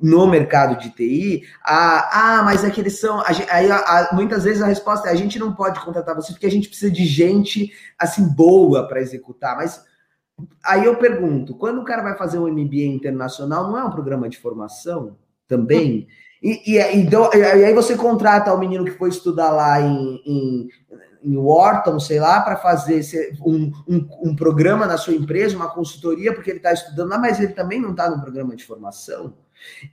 no mercado de TI, ah, ah mas é que eles são. aí, a, muitas vezes a resposta é: a gente não pode contratar você porque a gente precisa de gente assim boa para executar. Mas aí eu pergunto: quando o cara vai fazer um MBA internacional, não é um programa de formação também? E, e, então, e aí você contrata o menino que foi estudar lá em, em, em Wharton, sei lá, para fazer um, um, um, programa na sua empresa, uma consultoria, porque ele está estudando lá, mas ele também não está no programa de formação.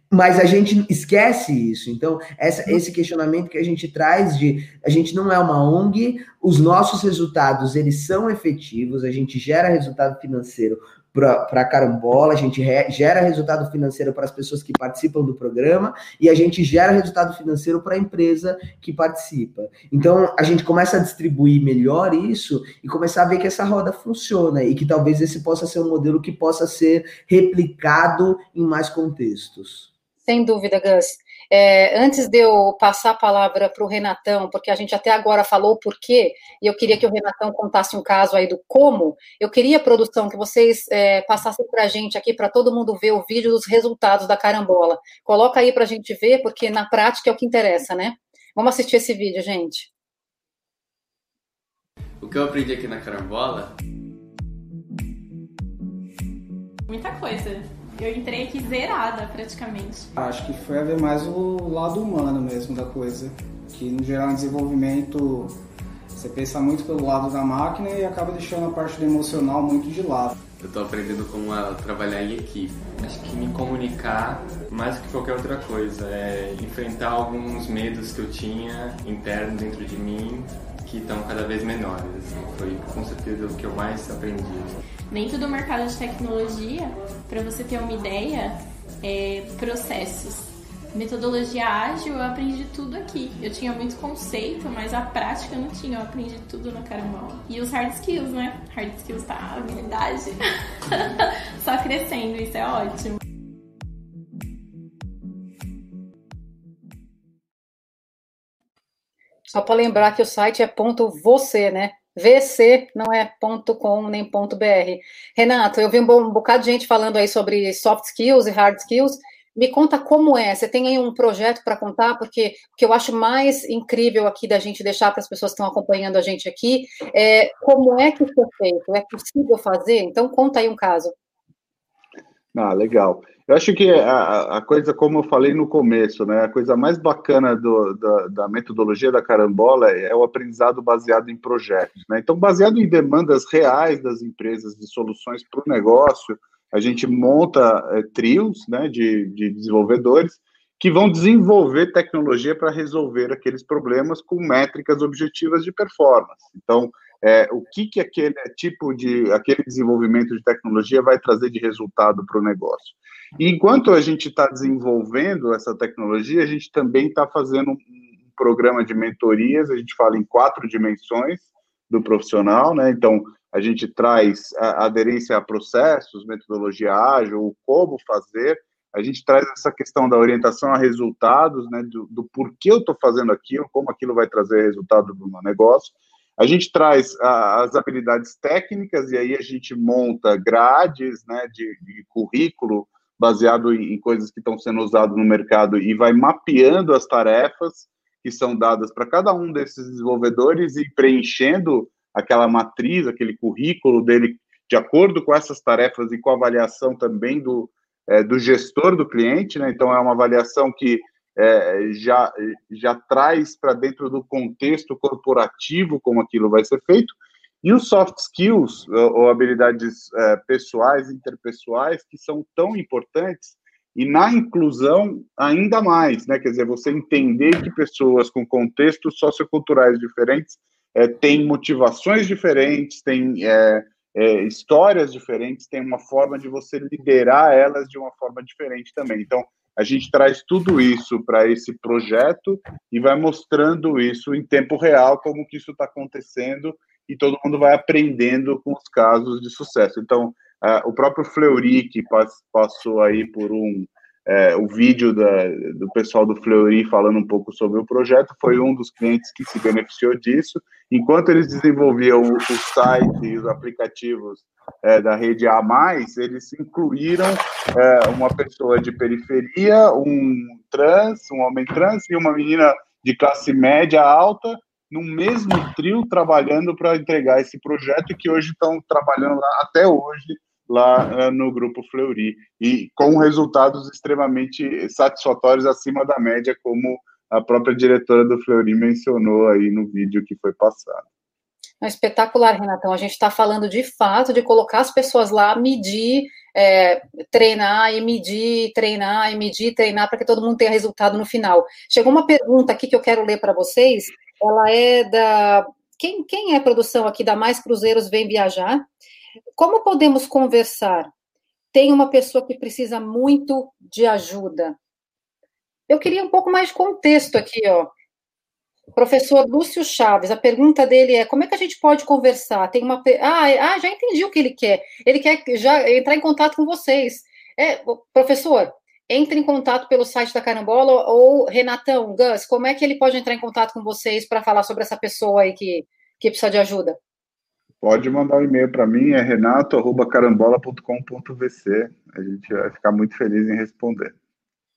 Mas a gente esquece isso. Então, essa, esse questionamento que a gente traz de a gente não é uma ONG, os nossos resultados eles são efetivos, a gente gera resultado financeiro para a carambola, a gente re, gera resultado financeiro para as pessoas que participam do programa e a gente gera resultado financeiro para a empresa que participa. Então a gente começa a distribuir melhor isso e começar a ver que essa roda funciona e que talvez esse possa ser um modelo que possa ser replicado em mais contextos. Sem dúvida, Gus. É, antes de eu passar a palavra para o Renatão, porque a gente até agora falou o porquê, e eu queria que o Renatão contasse um caso aí do como, eu queria, produção, que vocês é, passassem para a gente aqui, para todo mundo ver o vídeo dos resultados da carambola. Coloca aí para a gente ver, porque na prática é o que interessa, né? Vamos assistir esse vídeo, gente. O que eu aprendi aqui na carambola? Muita coisa eu entrei aqui zerada praticamente. Acho que foi a ver mais o lado humano mesmo da coisa. Que no geral em desenvolvimento você pensa muito pelo lado da máquina e acaba deixando a parte do emocional muito de lado. Eu estou aprendendo como trabalhar em equipe. Acho que me comunicar mais do que qualquer outra coisa. É enfrentar alguns medos que eu tinha internos dentro de mim que estão cada vez menores. Assim. Foi com certeza o que eu mais aprendi. Dentro do mercado de tecnologia, para você ter uma ideia, é, processos. Metodologia ágil, eu aprendi tudo aqui. Eu tinha muito conceito, mas a prática eu não tinha. Eu aprendi tudo no carambola. E os hard skills, né? Hard skills tá habilidade só crescendo, isso é ótimo. Só para lembrar que o site é ponto você, né? VC não é ponto .com nem ponto .br. Renato, eu vi um, bocado de gente falando aí sobre soft skills e hard skills. Me conta como é. Você tem aí um projeto para contar? Porque o que eu acho mais incrível aqui da gente deixar para as pessoas que estão acompanhando a gente aqui é como é que é feito? É possível fazer? Então, conta aí um caso. Ah, legal. Eu acho que a, a, coisa, como eu falei no começo, né, a coisa mais bacana do, da, da, metodologia da carambola é o aprendizado baseado em projetos. Né? Então, baseado em demandas reais das empresas de soluções para o negócio, a gente monta é, trios né, de, de desenvolvedores que vão desenvolver tecnologia para resolver aqueles problemas com métricas objetivas de performance. Então, é, o que, que aquele tipo de aquele desenvolvimento de tecnologia vai trazer de resultado para o negócio. E enquanto a gente está desenvolvendo essa tecnologia, a gente também está fazendo um programa de mentorias, a gente fala em quatro dimensões do profissional, né? Então, a gente traz a aderência a processos, metodologia ágil, o como fazer, a gente traz essa questão da orientação a resultados, né, do, do porquê eu estou fazendo aquilo, como aquilo vai trazer resultado para o meu negócio, a gente traz a, as habilidades técnicas e aí a gente monta grades né, de, de currículo baseado em, em coisas que estão sendo usadas no mercado e vai mapeando as tarefas que são dadas para cada um desses desenvolvedores e preenchendo aquela matriz, aquele currículo dele de acordo com essas tarefas e com a avaliação também do, é, do gestor do cliente, né? Então é uma avaliação que é, já, já traz para dentro do contexto corporativo como aquilo vai ser feito, e os soft skills, ou, ou habilidades é, pessoais, interpessoais, que são tão importantes, e na inclusão ainda mais, né? Quer dizer, você entender que pessoas com contextos socioculturais diferentes é, têm motivações diferentes, têm é, é, histórias diferentes, têm uma forma de você liderar elas de uma forma diferente também. Então, a gente traz tudo isso para esse projeto e vai mostrando isso em tempo real, como que isso está acontecendo, e todo mundo vai aprendendo com os casos de sucesso. Então, uh, o próprio Fleury, que passou aí por um é, o vídeo da, do pessoal do Fleury falando um pouco sobre o projeto, foi um dos clientes que se beneficiou disso. Enquanto eles desenvolviam o, o site e os aplicativos é, da rede A, eles incluíram é, uma pessoa de periferia, um trans, um homem trans e uma menina de classe média alta, no mesmo trio, trabalhando para entregar esse projeto que hoje estão trabalhando até hoje lá uh, no grupo Fleury e com resultados extremamente satisfatórios acima da média, como a própria diretora do Fleury mencionou aí no vídeo que foi passado. É espetacular, Renatão. A gente está falando de fato de colocar as pessoas lá, medir, é, treinar e medir, treinar e medir, treinar para que todo mundo tenha resultado no final. Chegou uma pergunta aqui que eu quero ler para vocês. Ela é da. Quem, quem é produção aqui da Mais Cruzeiros Vem Viajar? Como podemos conversar? Tem uma pessoa que precisa muito de ajuda. Eu queria um pouco mais de contexto aqui, ó. Professor Lúcio Chaves, a pergunta dele é: como é que a gente pode conversar? Tem uma. Ah, é, ah já entendi o que ele quer. Ele quer já entrar em contato com vocês. É, professor, entre em contato pelo site da Carambola ou Renatão, Gus, como é que ele pode entrar em contato com vocês para falar sobre essa pessoa aí que, que precisa de ajuda? Pode mandar um e-mail para mim, é renato.carambola.com.vc. A gente vai ficar muito feliz em responder.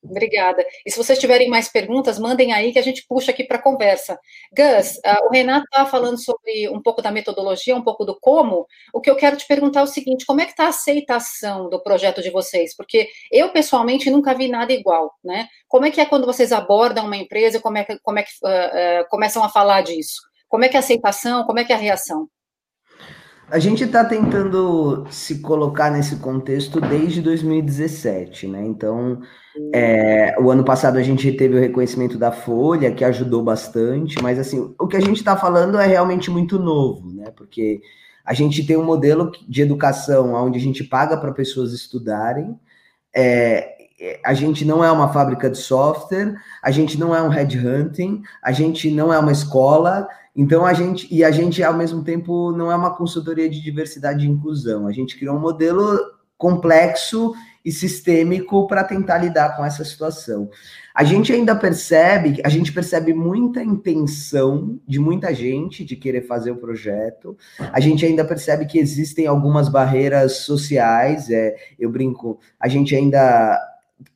Obrigada. E se vocês tiverem mais perguntas, mandem aí que a gente puxa aqui para a conversa. Gus, uh, o Renato está falando sobre um pouco da metodologia, um pouco do como. O que eu quero te perguntar é o seguinte: como é que está a aceitação do projeto de vocês? Porque eu, pessoalmente, nunca vi nada igual, né? Como é que é quando vocês abordam uma empresa, como é que, como é que uh, uh, começam a falar disso? Como é que é a aceitação, como é que é a reação? A gente está tentando se colocar nesse contexto desde 2017, né? Então, é, o ano passado a gente teve o reconhecimento da Folha, que ajudou bastante, mas assim, o que a gente está falando é realmente muito novo, né? Porque a gente tem um modelo de educação onde a gente paga para pessoas estudarem, é, a gente não é uma fábrica de software, a gente não é um headhunting, a gente não é uma escola, então a gente e a gente ao mesmo tempo não é uma consultoria de diversidade e inclusão. A gente criou um modelo complexo e sistêmico para tentar lidar com essa situação. A gente ainda percebe, a gente percebe muita intenção de muita gente de querer fazer o projeto. A gente ainda percebe que existem algumas barreiras sociais. É, eu brinco, a gente ainda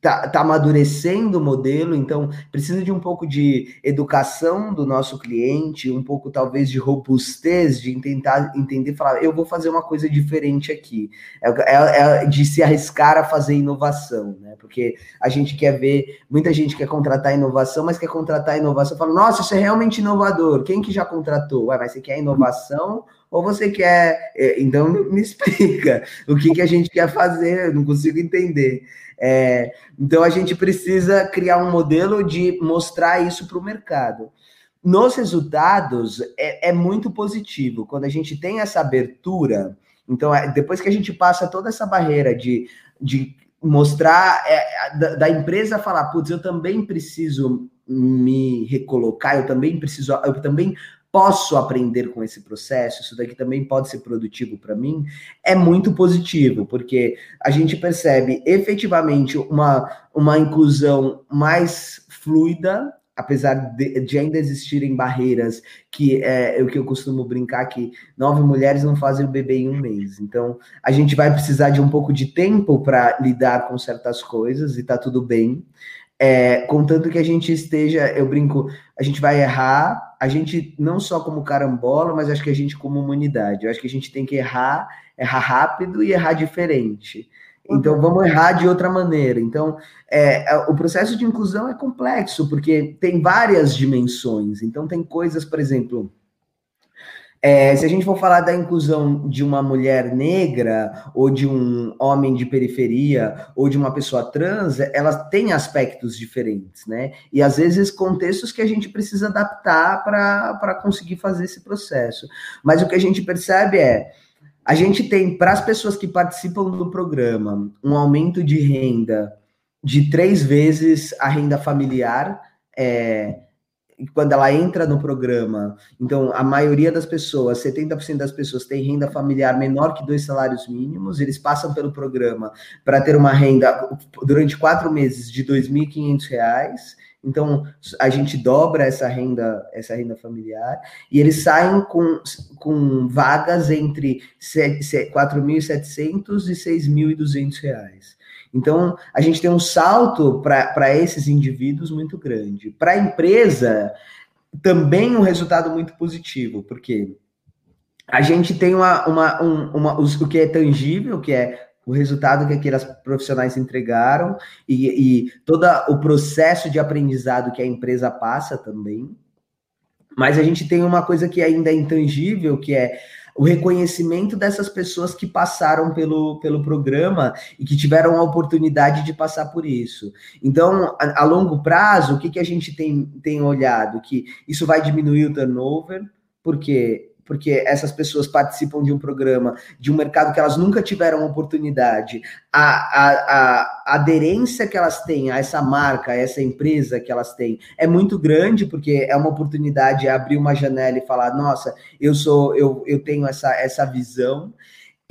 tá, tá amadurecendo o modelo, então precisa de um pouco de educação do nosso cliente, um pouco talvez de robustez, de tentar entender, falar, eu vou fazer uma coisa diferente aqui, é, é, é, de se arriscar a fazer inovação, né? Porque a gente quer ver, muita gente quer contratar inovação, mas quer contratar inovação, fala, nossa, isso é realmente inovador, quem que já contratou? Ué, mas você quer inovação ou você quer. É, então, me explica o que, que a gente quer fazer, eu não consigo entender. É, então a gente precisa criar um modelo de mostrar isso para o mercado. Nos resultados é, é, muito positivo quando a gente tem essa abertura. Então, é, depois que a gente passa toda essa barreira de, de mostrar é, da, da, empresa falar, putz, eu também preciso me recolocar, eu também preciso, eu também posso aprender com esse processo, isso daqui também pode ser produtivo para mim, é muito positivo, porque a gente percebe efetivamente uma, uma inclusão mais fluida, apesar de, de ainda existirem barreiras que é, é, o que eu costumo brincar que nove mulheres não fazem o bebê em um mês. Então, a gente vai precisar de um pouco de tempo para lidar com certas coisas e tá tudo bem. É, contanto que a gente esteja, eu brinco, a gente vai errar, a gente não só como carambola, mas acho que a gente como humanidade. Eu acho que a gente tem que errar, errar rápido e errar diferente. Então vamos errar de outra maneira. Então é, é o processo de inclusão é complexo porque tem várias dimensões. Então tem coisas, por exemplo, é, se a gente for falar da inclusão de uma mulher negra, ou de um homem de periferia, ou de uma pessoa trans, ela tem aspectos diferentes, né? E às vezes contextos que a gente precisa adaptar para conseguir fazer esse processo. Mas o que a gente percebe é. A gente tem, para as pessoas que participam do programa, um aumento de renda de três vezes a renda familiar. É, quando ela entra no programa, então a maioria das pessoas, 70% das pessoas tem renda familiar menor que dois salários mínimos, eles passam pelo programa para ter uma renda durante quatro meses de R$ 2.500, então a gente dobra essa renda, essa renda familiar, e eles saem com, com vagas entre 4.700 e 6.200 reais. Então, a gente tem um salto para esses indivíduos muito grande. Para a empresa, também um resultado muito positivo, porque a gente tem uma, uma, um, uma, o que é tangível, que é o resultado que aqueles profissionais entregaram e, e todo o processo de aprendizado que a empresa passa também. Mas a gente tem uma coisa que ainda é intangível, que é o reconhecimento dessas pessoas que passaram pelo, pelo programa e que tiveram a oportunidade de passar por isso. Então, a, a longo prazo, o que, que a gente tem, tem olhado? Que isso vai diminuir o turnover, porque porque essas pessoas participam de um programa, de um mercado que elas nunca tiveram oportunidade, a, a, a, aderência que elas têm a essa marca, a essa empresa que elas têm, é muito grande, porque é uma oportunidade abrir uma janela e falar, nossa, eu sou, eu, eu tenho essa, essa visão.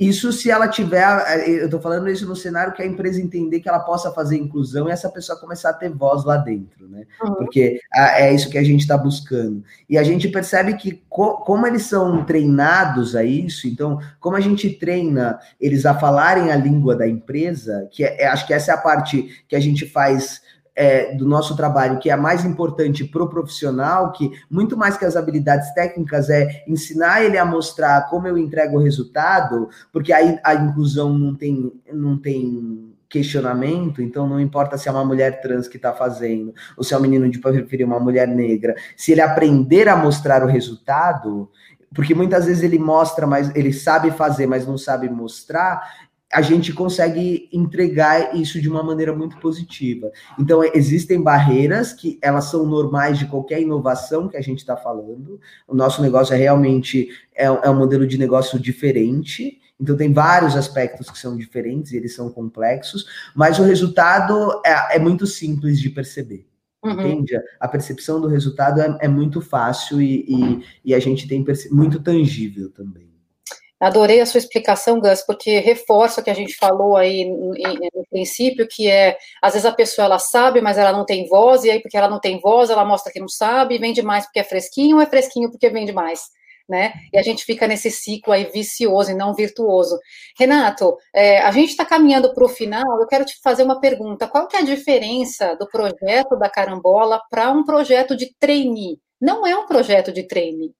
Isso se ela tiver, eu estou falando isso no cenário que a empresa entender que ela possa fazer inclusão e essa pessoa começar a ter voz lá dentro, né? Uhum. Porque é isso que a gente está buscando. E a gente percebe que co como eles são treinados a isso, então, como a gente treina eles a falarem a língua da empresa, que é, acho que essa é a parte que a gente faz é, do nosso trabalho, que é a mais importante para o profissional, que muito mais que as habilidades técnicas é ensinar ele a mostrar como eu entrego o resultado, porque aí a inclusão não tem, não tem questionamento, então não importa se é uma mulher trans que está fazendo, ou se é um menino de preferir uma mulher negra, se ele aprender a mostrar o resultado, porque muitas vezes ele mostra, mas ele sabe fazer, mas não sabe mostrar, a gente consegue entregar isso de uma maneira muito positiva. Então, existem barreiras que elas são normais de qualquer inovação que a gente está falando. O nosso negócio é realmente é, é um modelo de negócio diferente. Então, tem vários aspectos que são diferentes e eles são complexos, mas o resultado é, é muito simples de perceber. Uhum. Entende? A percepção do resultado é, é muito fácil e, e, e a gente tem muito tangível também. Adorei a sua explicação, Gus, porque reforça o que a gente falou aí no, princípio, que é, às vezes a pessoa ela sabe, mas ela não tem voz, e aí porque ela não tem voz, ela mostra que não sabe, e vende mais porque é fresquinho, ou é fresquinho porque vende mais, né? E a gente fica nesse ciclo aí vicioso e não virtuoso. Renato, é, a gente está caminhando para o final, eu quero te fazer uma pergunta, qual que é a diferença do projeto da Carambola para um projeto de trainee? Não é um projeto de trainee,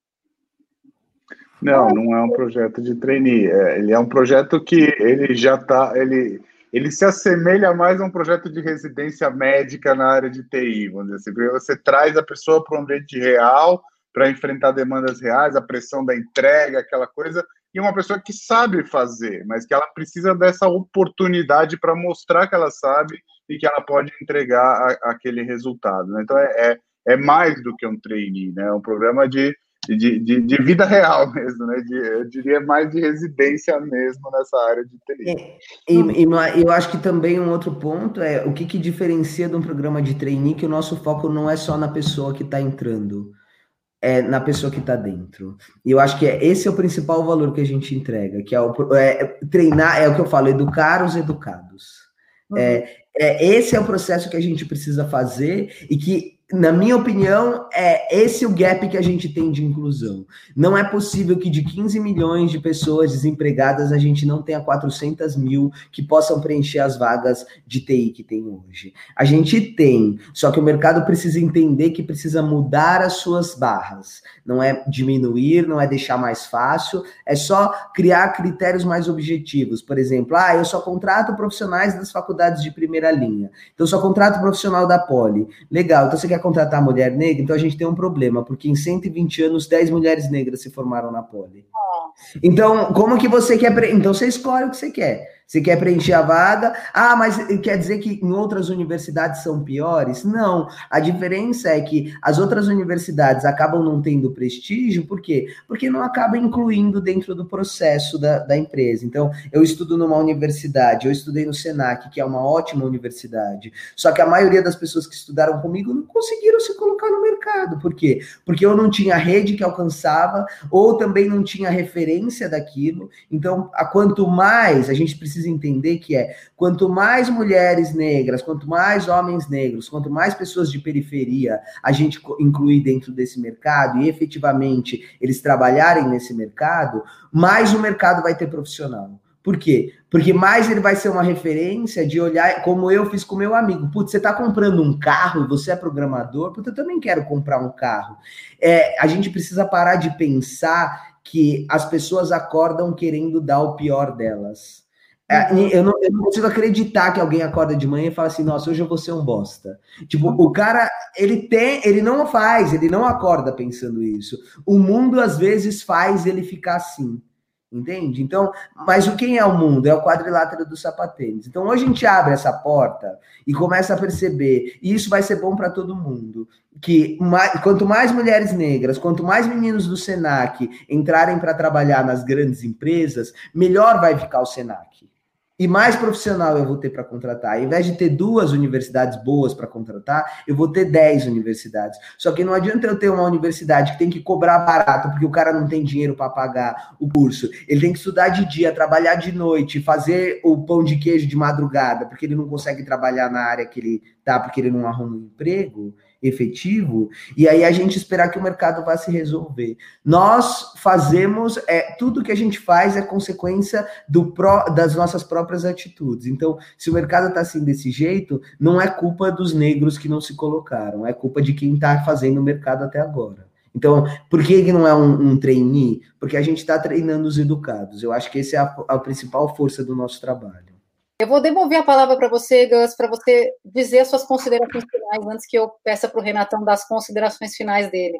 não, não é um projeto de trainee. É, ele é um projeto que ele já está, ele, ele se assemelha mais a um projeto de residência médica na área de TI, vamos dizer assim, porque você traz a pessoa para o ambiente real para enfrentar demandas reais, a pressão da entrega, aquela coisa, e uma pessoa que sabe fazer, mas que ela precisa dessa oportunidade para mostrar que ela sabe e que ela pode entregar a, aquele resultado. Né? Então é, é, é mais do que um trainee, né? É um programa de de, de, de, vida real mesmo, né? De, eu diria mais de residência mesmo nessa área de TI. É, e, e, eu acho que também um outro ponto é o que, que diferencia de um programa de trainee que o nosso foco não é só na pessoa que está entrando, é na pessoa que está dentro. E eu acho que é, esse é o principal valor que a gente entrega, que é, o, é treinar, é o que eu falo, educar os educados. Uhum. É, é, esse é o processo que a gente precisa fazer e que na minha opinião, é esse o gap que a gente tem de inclusão. Não é possível que de 15 milhões de pessoas desempregadas a gente não tenha 400 mil que possam preencher as vagas de TI que tem hoje. A gente tem, só que o mercado precisa entender que precisa mudar as suas barras. Não é diminuir, não é deixar mais fácil, é só criar critérios mais objetivos. Por exemplo, ah, eu só contrato profissionais das faculdades de primeira linha. Então, só contrato profissional da Poli. Legal, então você quer contratar mulher negra, então a gente tem um problema, porque em 120 anos 10 mulheres negras se formaram na Poli. Então, como que você quer. Então você escolhe o que você quer. Você quer preencher a vaga? Ah, mas quer dizer que em outras universidades são piores? Não. A diferença é que as outras universidades acabam não tendo prestígio, por quê? Porque não acaba incluindo dentro do processo da, da empresa. Então, eu estudo numa universidade, eu estudei no SENAC, que é uma ótima universidade, só que a maioria das pessoas que estudaram comigo não conseguiram se colocar no mercado. Por quê? Porque eu não tinha rede que alcançava, ou também não tinha referência daquilo. Então, a quanto mais a gente precisa precisa entender que é quanto mais mulheres negras, quanto mais homens negros, quanto mais pessoas de periferia a gente incluir dentro desse mercado e efetivamente eles trabalharem nesse mercado, mais o mercado vai ter profissional. Por quê? Porque mais ele vai ser uma referência de olhar, como eu fiz com meu amigo. Putz, você está comprando um carro você é programador, putz, eu também quero comprar um carro. É, a gente precisa parar de pensar que as pessoas acordam querendo dar o pior delas É, uhum. eu, não, eu, não, consigo acreditar que alguém acorda de manhã e fala assim, nossa, hoje eu vou ser um bosta. Tipo, o cara, ele tem, ele não faz, ele não acorda pensando isso. O mundo, às vezes, faz ele ficar assim. Entende? Então, mas o quem é o mundo? É o quadrilátero dos sapatênis. Então, hoje a gente abre essa porta e começa a perceber, e isso vai ser bom para todo mundo, que mais, quanto mais mulheres negras, quanto mais meninos do Senac entrarem para trabalhar nas grandes empresas, melhor vai ficar o Senac e mais profissional eu vou ter para contratar. Ao invés de ter duas universidades boas para contratar, eu vou ter dez universidades. Só que não adianta eu ter uma universidade que tem que cobrar barato, porque o cara não tem dinheiro para pagar o curso. Ele tem que estudar de dia, trabalhar de noite, fazer o pão de queijo de madrugada, porque ele não consegue trabalhar na área que ele tá, porque ele não arruma um emprego efetivo, e aí a gente esperar que o mercado vá se resolver. Nós fazemos, é, tudo que a gente faz é consequência do pró, das nossas próprias atitudes. Então, se o mercado está assim desse jeito, não é culpa dos negros que não se colocaram, é culpa de quem está fazendo o mercado até agora. Então, por que, que não é um, um trainee? Porque a gente está treinando os educados. Eu acho que essa é a, a principal força do nosso trabalho. Eu vou devolver a palavra para você, Gus, para você dizer as suas considerações finais, antes que eu peça para o Renatão dar as considerações finais dele.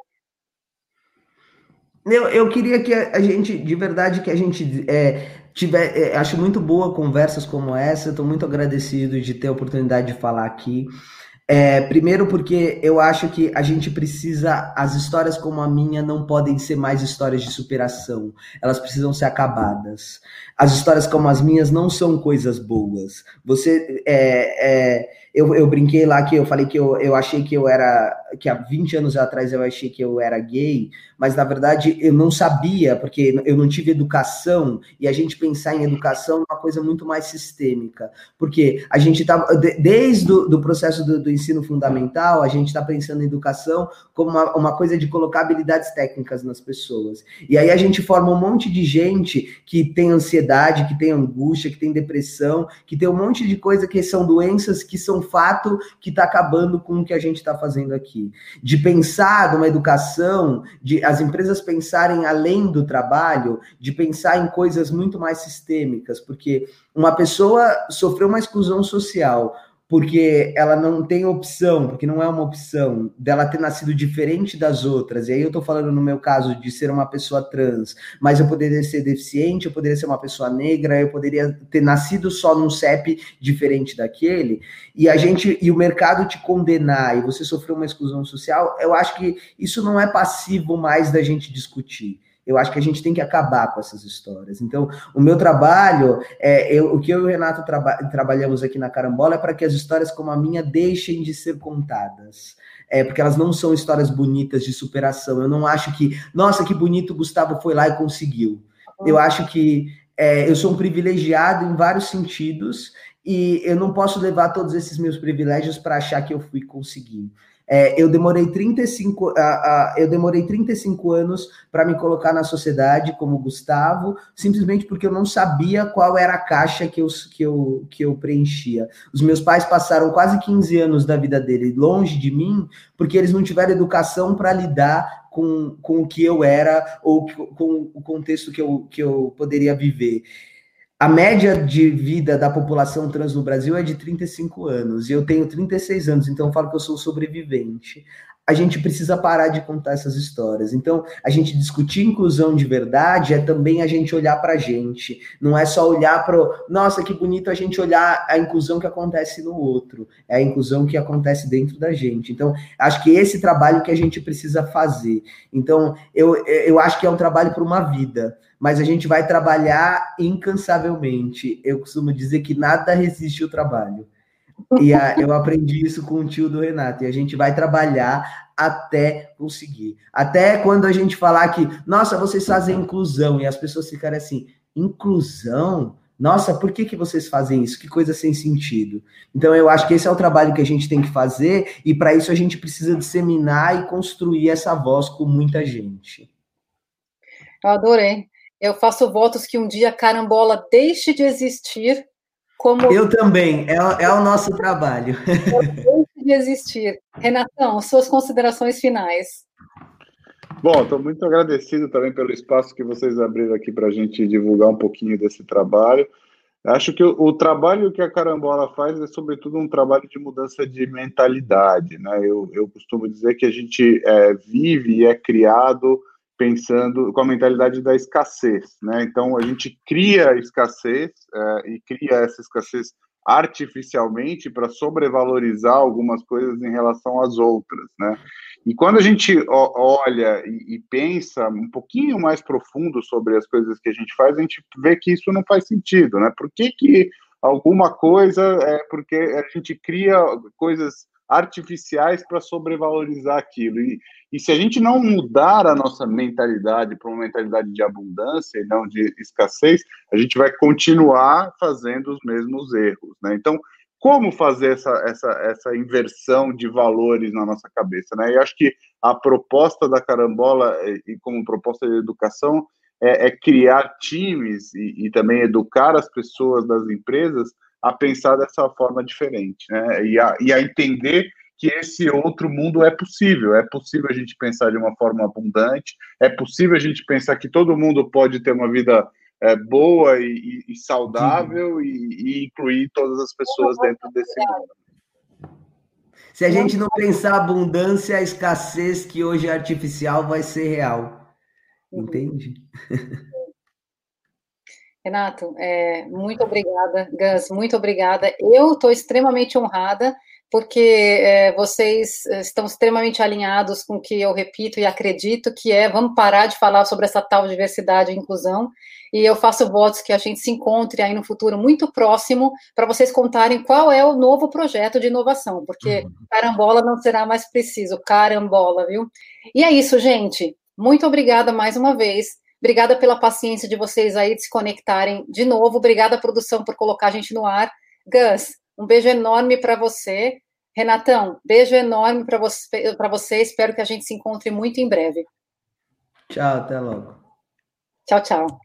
Eu, eu queria que a gente, de verdade, que a gente é, tiver. É, acho muito boa conversas como essa. Estou muito agradecido de ter a oportunidade de falar aqui. É, primeiro porque eu acho que a gente precisa, as histórias como a minha não podem ser mais histórias de superação, elas precisam ser acabadas. As histórias como as minhas não são coisas boas. Você é, é eu, eu brinquei lá que eu falei que eu, eu achei que eu era, que há 20 anos atrás eu achei que eu era gay, mas na verdade eu não sabia, porque eu não tive educação, e a gente pensar em educação é uma coisa muito mais sistêmica, porque a gente está, desde o do processo do, do, ensino fundamental, a gente está pensando em educação como uma, uma coisa de colocar habilidades técnicas nas pessoas. E aí a gente forma um monte de gente que tem ansiedade, que tem angústia, que tem depressão, que tem um monte de coisa que são doenças que são fato que está acabando com o que a gente está fazendo aqui. De pensar numa educação, de as empresas pensarem além do trabalho, de pensar em coisas muito mais sistêmicas, porque uma pessoa sofreu uma exclusão social, porque ela não tem opção, porque não é uma opção dela ter nascido diferente das outras. E aí eu tô falando no meu caso de ser uma pessoa trans, mas eu poderia ser deficiente, eu poderia ser uma pessoa negra, eu poderia ter nascido só num CEP diferente daquele. E a gente e o mercado te condenar e você sofreu uma exclusão social, eu acho que isso não é passivo mais da gente discutir. Eu acho que a gente tem que acabar com essas histórias. Então, o meu trabalho, é, eu, o que eu e o Renato traba trabalhamos aqui na Carambola é para que as histórias como a minha deixem de ser contadas. É, porque elas não são histórias bonitas de superação. Eu não acho que, nossa, que bonito o Gustavo foi lá e conseguiu. Eu acho que é, eu sou um privilegiado em vários sentidos e eu não posso levar todos esses meus privilégios para achar que eu fui conseguir. É, eu demorei 35, uh, uh, eu demorei 35 anos para me colocar na sociedade como Gustavo, simplesmente porque eu não sabia qual era a caixa que eu, que eu, que eu preenchia. Os meus pais passaram quase 15 anos da vida dele longe de mim, porque eles não tiveram educação para lidar com, com o que eu era ou com o contexto que eu, que eu poderia viver. A média de vida da população trans no Brasil é de 35 anos, e eu tenho 36 anos, então eu falo que eu sou sobrevivente. A gente precisa parar de contar essas histórias. Então, a gente discutir inclusão de verdade é também a gente olhar para a gente. Não é só olhar para. Nossa, que bonito a gente olhar a inclusão que acontece no outro. É a inclusão que acontece dentro da gente. Então, acho que esse trabalho que a gente precisa fazer. Então, eu, eu acho que é um trabalho para uma vida mas a gente vai trabalhar incansavelmente. Eu costumo dizer que nada resiste o trabalho. E a, eu aprendi isso com o tio do Renato. E a gente vai trabalhar até conseguir. Até quando a gente falar que, nossa, vocês fazem inclusão, e as pessoas ficarem assim, inclusão? Nossa, por que, que vocês fazem isso? Que coisa sem sentido. Então, eu acho que esse é o trabalho que a gente tem que fazer, e para isso a gente precisa disseminar e construir essa voz com muita gente. Eu adorei. Eu faço votos que um dia a carambola deixe de existir como. Eu também, é, é o nosso trabalho. Deixe de existir. Renatão, suas considerações finais. Bom, estou muito agradecido também pelo espaço que vocês abriram aqui para a gente divulgar um pouquinho desse trabalho. Acho que o, o, trabalho que a Carambola faz é, sobretudo, um trabalho de mudança de mentalidade. Né? Eu, eu costumo dizer que a gente é, vive e é criado pensando com a mentalidade da escassez. Né? Então, a gente cria escassez é, e cria essa escassez artificialmente para sobrevalorizar algumas coisas em relação às outras, né? E quando a gente olha e, pensa um pouquinho mais profundo sobre as coisas que a gente faz, a gente vê que isso não faz sentido, né? Por que, que alguma coisa é porque a gente cria coisas artificiais para sobrevalorizar aquilo. E, e se a gente não mudar a nossa mentalidade para uma mentalidade de abundância e não de escassez, a gente vai continuar fazendo os mesmos erros. Né? Então, como fazer essa, essa, essa inversão de valores na nossa cabeça? Né? E acho que a proposta da Carambola, e como proposta de educação, é, é criar times e, e também educar as pessoas das empresas a pensar dessa forma diferente, né? E a, e a entender que esse outro mundo é possível. É possível a gente pensar de uma forma abundante, é possível a gente pensar que todo mundo pode ter uma vida é, boa e, e saudável e, e, incluir todas as pessoas dentro desse mundo. Se a gente não pensar abundância, a escassez que hoje é artificial vai ser real. Uhum. Entende? Renato, é, muito obrigada, Gus, muito obrigada. Eu estou extremamente honrada, porque é, vocês estão extremamente alinhados com o que eu repito e acredito, que é vamos parar de falar sobre essa tal diversidade e inclusão, e eu faço votos que a gente se encontre aí no futuro muito próximo, para vocês contarem qual é o novo projeto de inovação, porque uhum. carambola não será mais preciso, carambola, viu? E é isso, gente. Muito obrigada mais uma vez. Obrigada pela paciência de vocês aí de se conectarem de novo. Obrigada, produção, por colocar a gente no ar. Gus, um beijo enorme para você. Renatão, beijo enorme para você, você. Espero que a gente se encontre muito em breve. Tchau, até logo. Tchau, tchau.